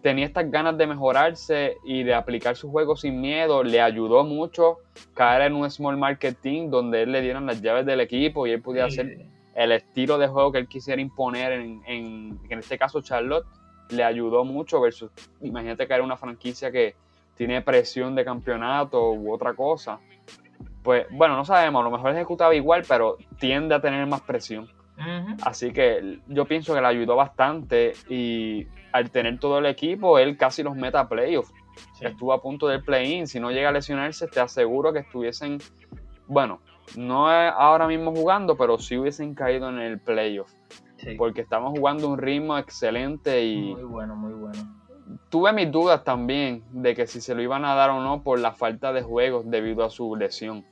Speaker 3: tenía estas ganas de mejorarse y de aplicar su juego sin miedo. Le ayudó mucho caer en un small marketing donde él le dieron las llaves del equipo y él podía hacer el estilo de juego que él quisiera imponer en, en, en este caso Charlotte. Le ayudó mucho versus, imagínate caer en una franquicia que tiene presión de campeonato u otra cosa. Pues bueno, no sabemos, a lo mejor ejecutaba igual, pero tiende a tener más presión. Así que yo pienso que le ayudó bastante y al tener todo el equipo, él casi los meta a playoffs. Estuvo a punto del play-in. Si no llega a lesionarse, te aseguro que estuviesen, bueno, no ahora mismo jugando, pero sí hubiesen caído en el playoff. Porque estamos jugando un ritmo excelente y...
Speaker 2: Muy bueno, muy bueno.
Speaker 3: Tuve mis dudas también de que si se lo iban a dar o no por la falta de juegos debido a su lesión.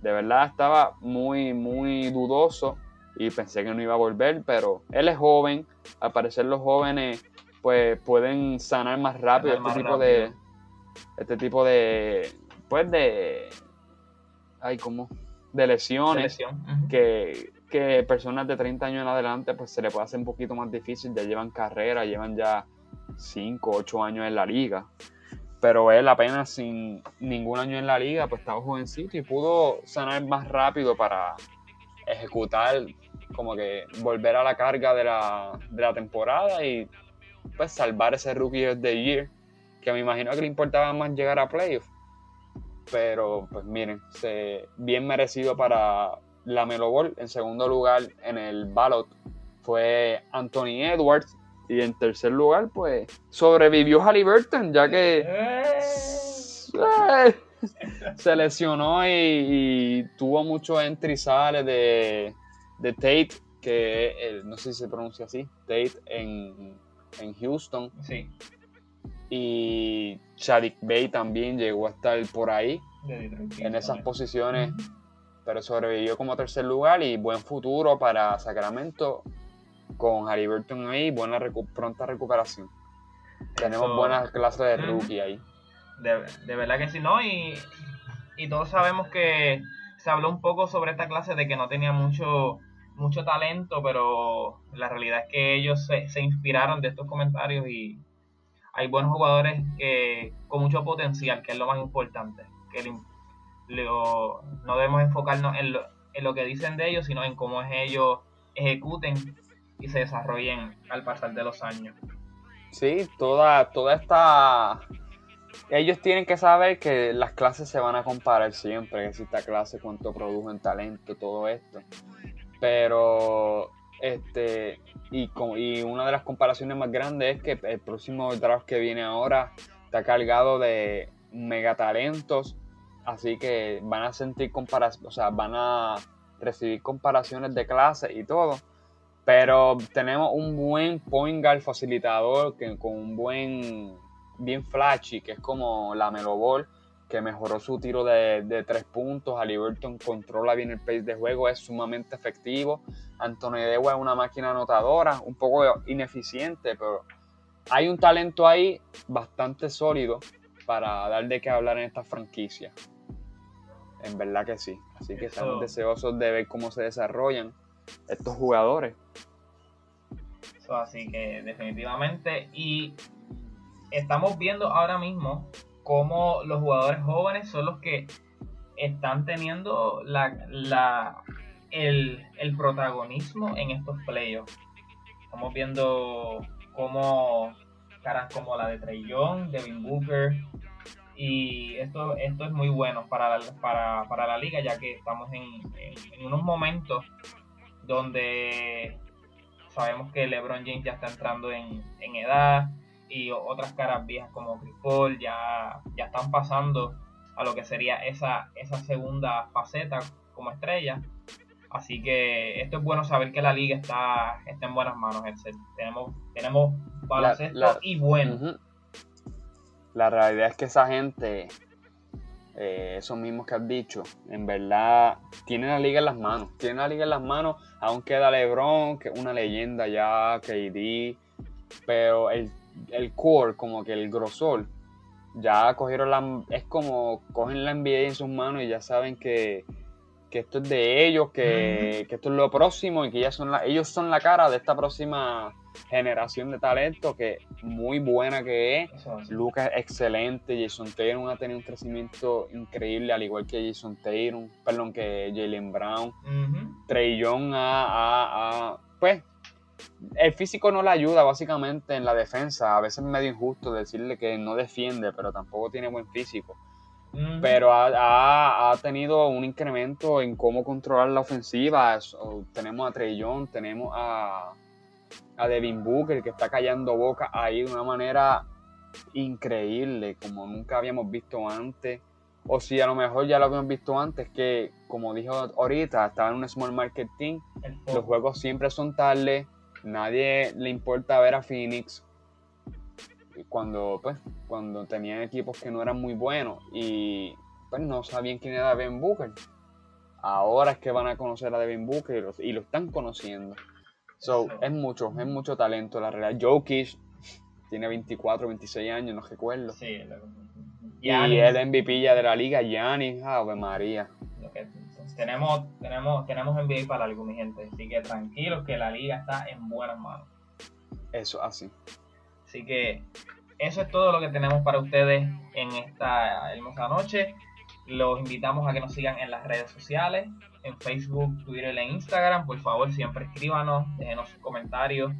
Speaker 3: De verdad estaba muy, muy dudoso y pensé que no iba a volver, pero él es joven. Al parecer los jóvenes pues pueden sanar más rápido este tipo de este tipo de pues de ay como de lesiones que, que, personas de 30 años en adelante pues se le puede hacer un poquito más difícil, ya llevan carrera, llevan ya 5, 8 años en la liga. Pero él apenas sin ningún año en la liga, pues estaba jovencito y pudo sanar más rápido para ejecutar como que volver a la carga de la, de la temporada y pues salvar ese Rookie of the Year, que me imagino que le importaba más llegar a playoff. Pero pues miren, se, bien merecido para la Melo Ball. En segundo lugar en el ballot fue Anthony Edwards. Y en tercer lugar, pues sobrevivió Halliburton, ya que eh, se lesionó y, tuvo muchos entrizales de, de Tate, que no sé si se pronuncia así, Tate en, en Houston.
Speaker 2: Sí.
Speaker 3: Y Shadik Bay también llegó a estar por ahí, en esas posiciones, pero sobrevivió como tercer lugar y buen futuro para Sacramento con Harry Burton ahí, buena pronta recuperación. Tenemos buenas clases de rookie ahí.
Speaker 2: De, verdad que sí, ¿no? Y, y todos sabemos que se habló un poco sobre esta clase de que no tenía mucho mucho talento, pero la realidad es que ellos se, inspiraron de estos comentarios y hay buenos jugadores que con mucho potencial, que es lo más importante. Que no debemos enfocarnos en lo, en lo que dicen de ellos, sino en cómo ellos ejecuten y se desarrollen al pasar de los años.
Speaker 3: Sí, toda, toda esta... Ellos tienen que saber que las clases se van a comparar siempre, que si esta clase, cuánto produjo en talento, todo esto. Pero, este, y, y una de las comparaciones más grandes es que el próximo draft que viene ahora está cargado de megatalentos, así que van a sentir comparaciones, o sea, van a recibir comparaciones de clase y todo. Pero tenemos un buen point guard facilitador que, con un buen, bien flashy, que es como la Melo Ball, que mejoró su tiro de, tres puntos. Halliburton controla bien el pace de juego, es sumamente efectivo. Anthony Dewa es una máquina anotadora, un poco ineficiente, pero hay un talento ahí bastante sólido para dar de qué hablar en esta franquicia. En verdad que sí. Así que estamos deseosos de ver cómo se desarrollan estos jugadores.
Speaker 2: así que definitivamente. Y estamos viendo ahora mismo cómo los jugadores jóvenes son los que están teniendo la, el, protagonismo en estos playoffs. Estamos viendo cómo caras como la de Trey Young, Devin Booker, y esto, esto es muy bueno para la, para, la liga, ya que estamos en, unos momentos donde sabemos que LeBron James ya está entrando en, en edad, y otras caras viejas como Chris Paul ya, ya están pasando a lo que sería esa, esa segunda faceta como estrella. Así que esto es bueno saber que la liga está, está en buenas manos. Tenemos, tenemos baloncesto y bueno.
Speaker 3: La realidad es que esa gente, eh, esos mismos que has dicho, en verdad tienen la liga en las manos. Tienen la liga en las manos. Aún queda LeBron, que es una leyenda ya, KD. Pero el el core, como que el grosor, ya cogieron la. Es como cogen la NBA en sus manos y ya saben que, esto es de ellos, que, esto es lo próximo y que ya son ellos son la cara de esta próxima generación de talento que muy buena que es. Lucas es excelente, Jason Tatum ha tenido un crecimiento increíble, al igual que Jason Tatum, perdón, que Jalen Brown. Trey Young ha, pues el físico no le ayuda básicamente en la defensa. A veces es medio injusto decirle que no defiende, pero tampoco tiene buen físico. Pero ha, tenido un incremento en cómo controlar la ofensiva. tenemos a Trey Young, tenemos a, a Devin Booker que está callando boca ahí de una manera increíble, como nunca habíamos visto antes. O si a lo mejor ya lo habíamos visto antes, que como dijo ahorita, estaba en un small market team. Los juegos siempre son tarde nadie le importa ver a Phoenix cuando, pues, cuando tenían equipos que no eran muy buenos y pues no sabían quién era Devin Booker. Ahora es que van a conocer a Devin Booker y lo, están conociendo. So, es mucho, es mucho talento la realidad. Jokic tiene 24, 26 años, no recuerdo. Sí, y el MVP ya de la liga, Giannis, Ave María
Speaker 2: tenemos, tenemos, tenemos NBA para algo, mi gente. Así que tranquilos que la liga está en buenas manos.
Speaker 3: Eso, así.
Speaker 2: Así que eso es todo lo que tenemos para ustedes en esta hermosa noche. Los invitamos a que nos sigan en las redes sociales, en Facebook, Twitter e Instagram. Por favor, siempre escríbanos, déjenos sus comentarios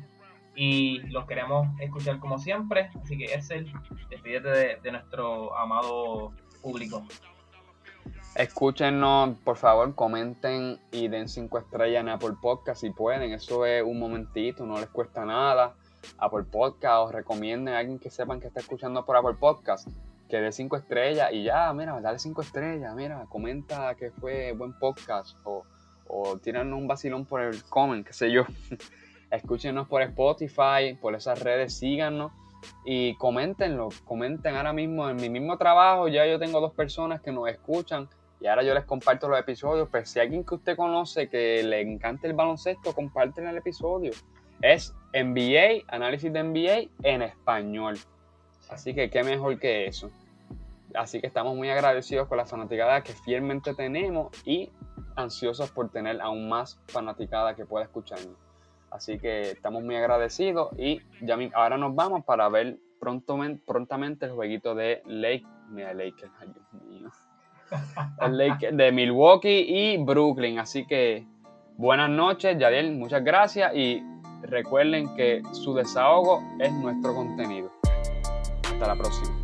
Speaker 2: y los queremos escuchar como siempre. Así que Edsel, despídete de nuestro amado público.
Speaker 3: Escúchenos, por favor, comenten y den cinco estrellas en Apple Podcast si pueden. Eso es un momentito, no les cuesta nada. Apple Podcast, os recomienden a alguien que sepan que está escuchando por Apple Podcast que dé cinco estrellas y ya, mira, dale cinco estrellas, mira, comenta que fue buen podcast o, o un vacilón por el comment, qué sé yo. [laughs] Escúchenos por Spotify, por esas redes, síganos y coméntenlo, comenten ahora mismo en mi mismo trabajo, ya yo tengo dos personas que nos escuchan y ahora yo les comparto los episodios, pero si alguien que usted conoce que le encanta el baloncesto, comparten el episodio. Es NBA, análisis de NBA en español. Así que qué mejor que eso. Así que estamos muy agradecidos con la fanaticada que fielmente tenemos y ansiosos por tener aún más fanaticada que pueda escucharnos. Así que estamos muy agradecidos y ya ahora nos vamos para ver prontamente el jueguito de Lake. Mira, [laughs] Dios mío [laughs] el Lake de Milwaukee y Brooklyn. Así que buenas noches, Yadiel, muchas gracias y recuerden que su desahogo es nuestro contenido. Hasta la próxima.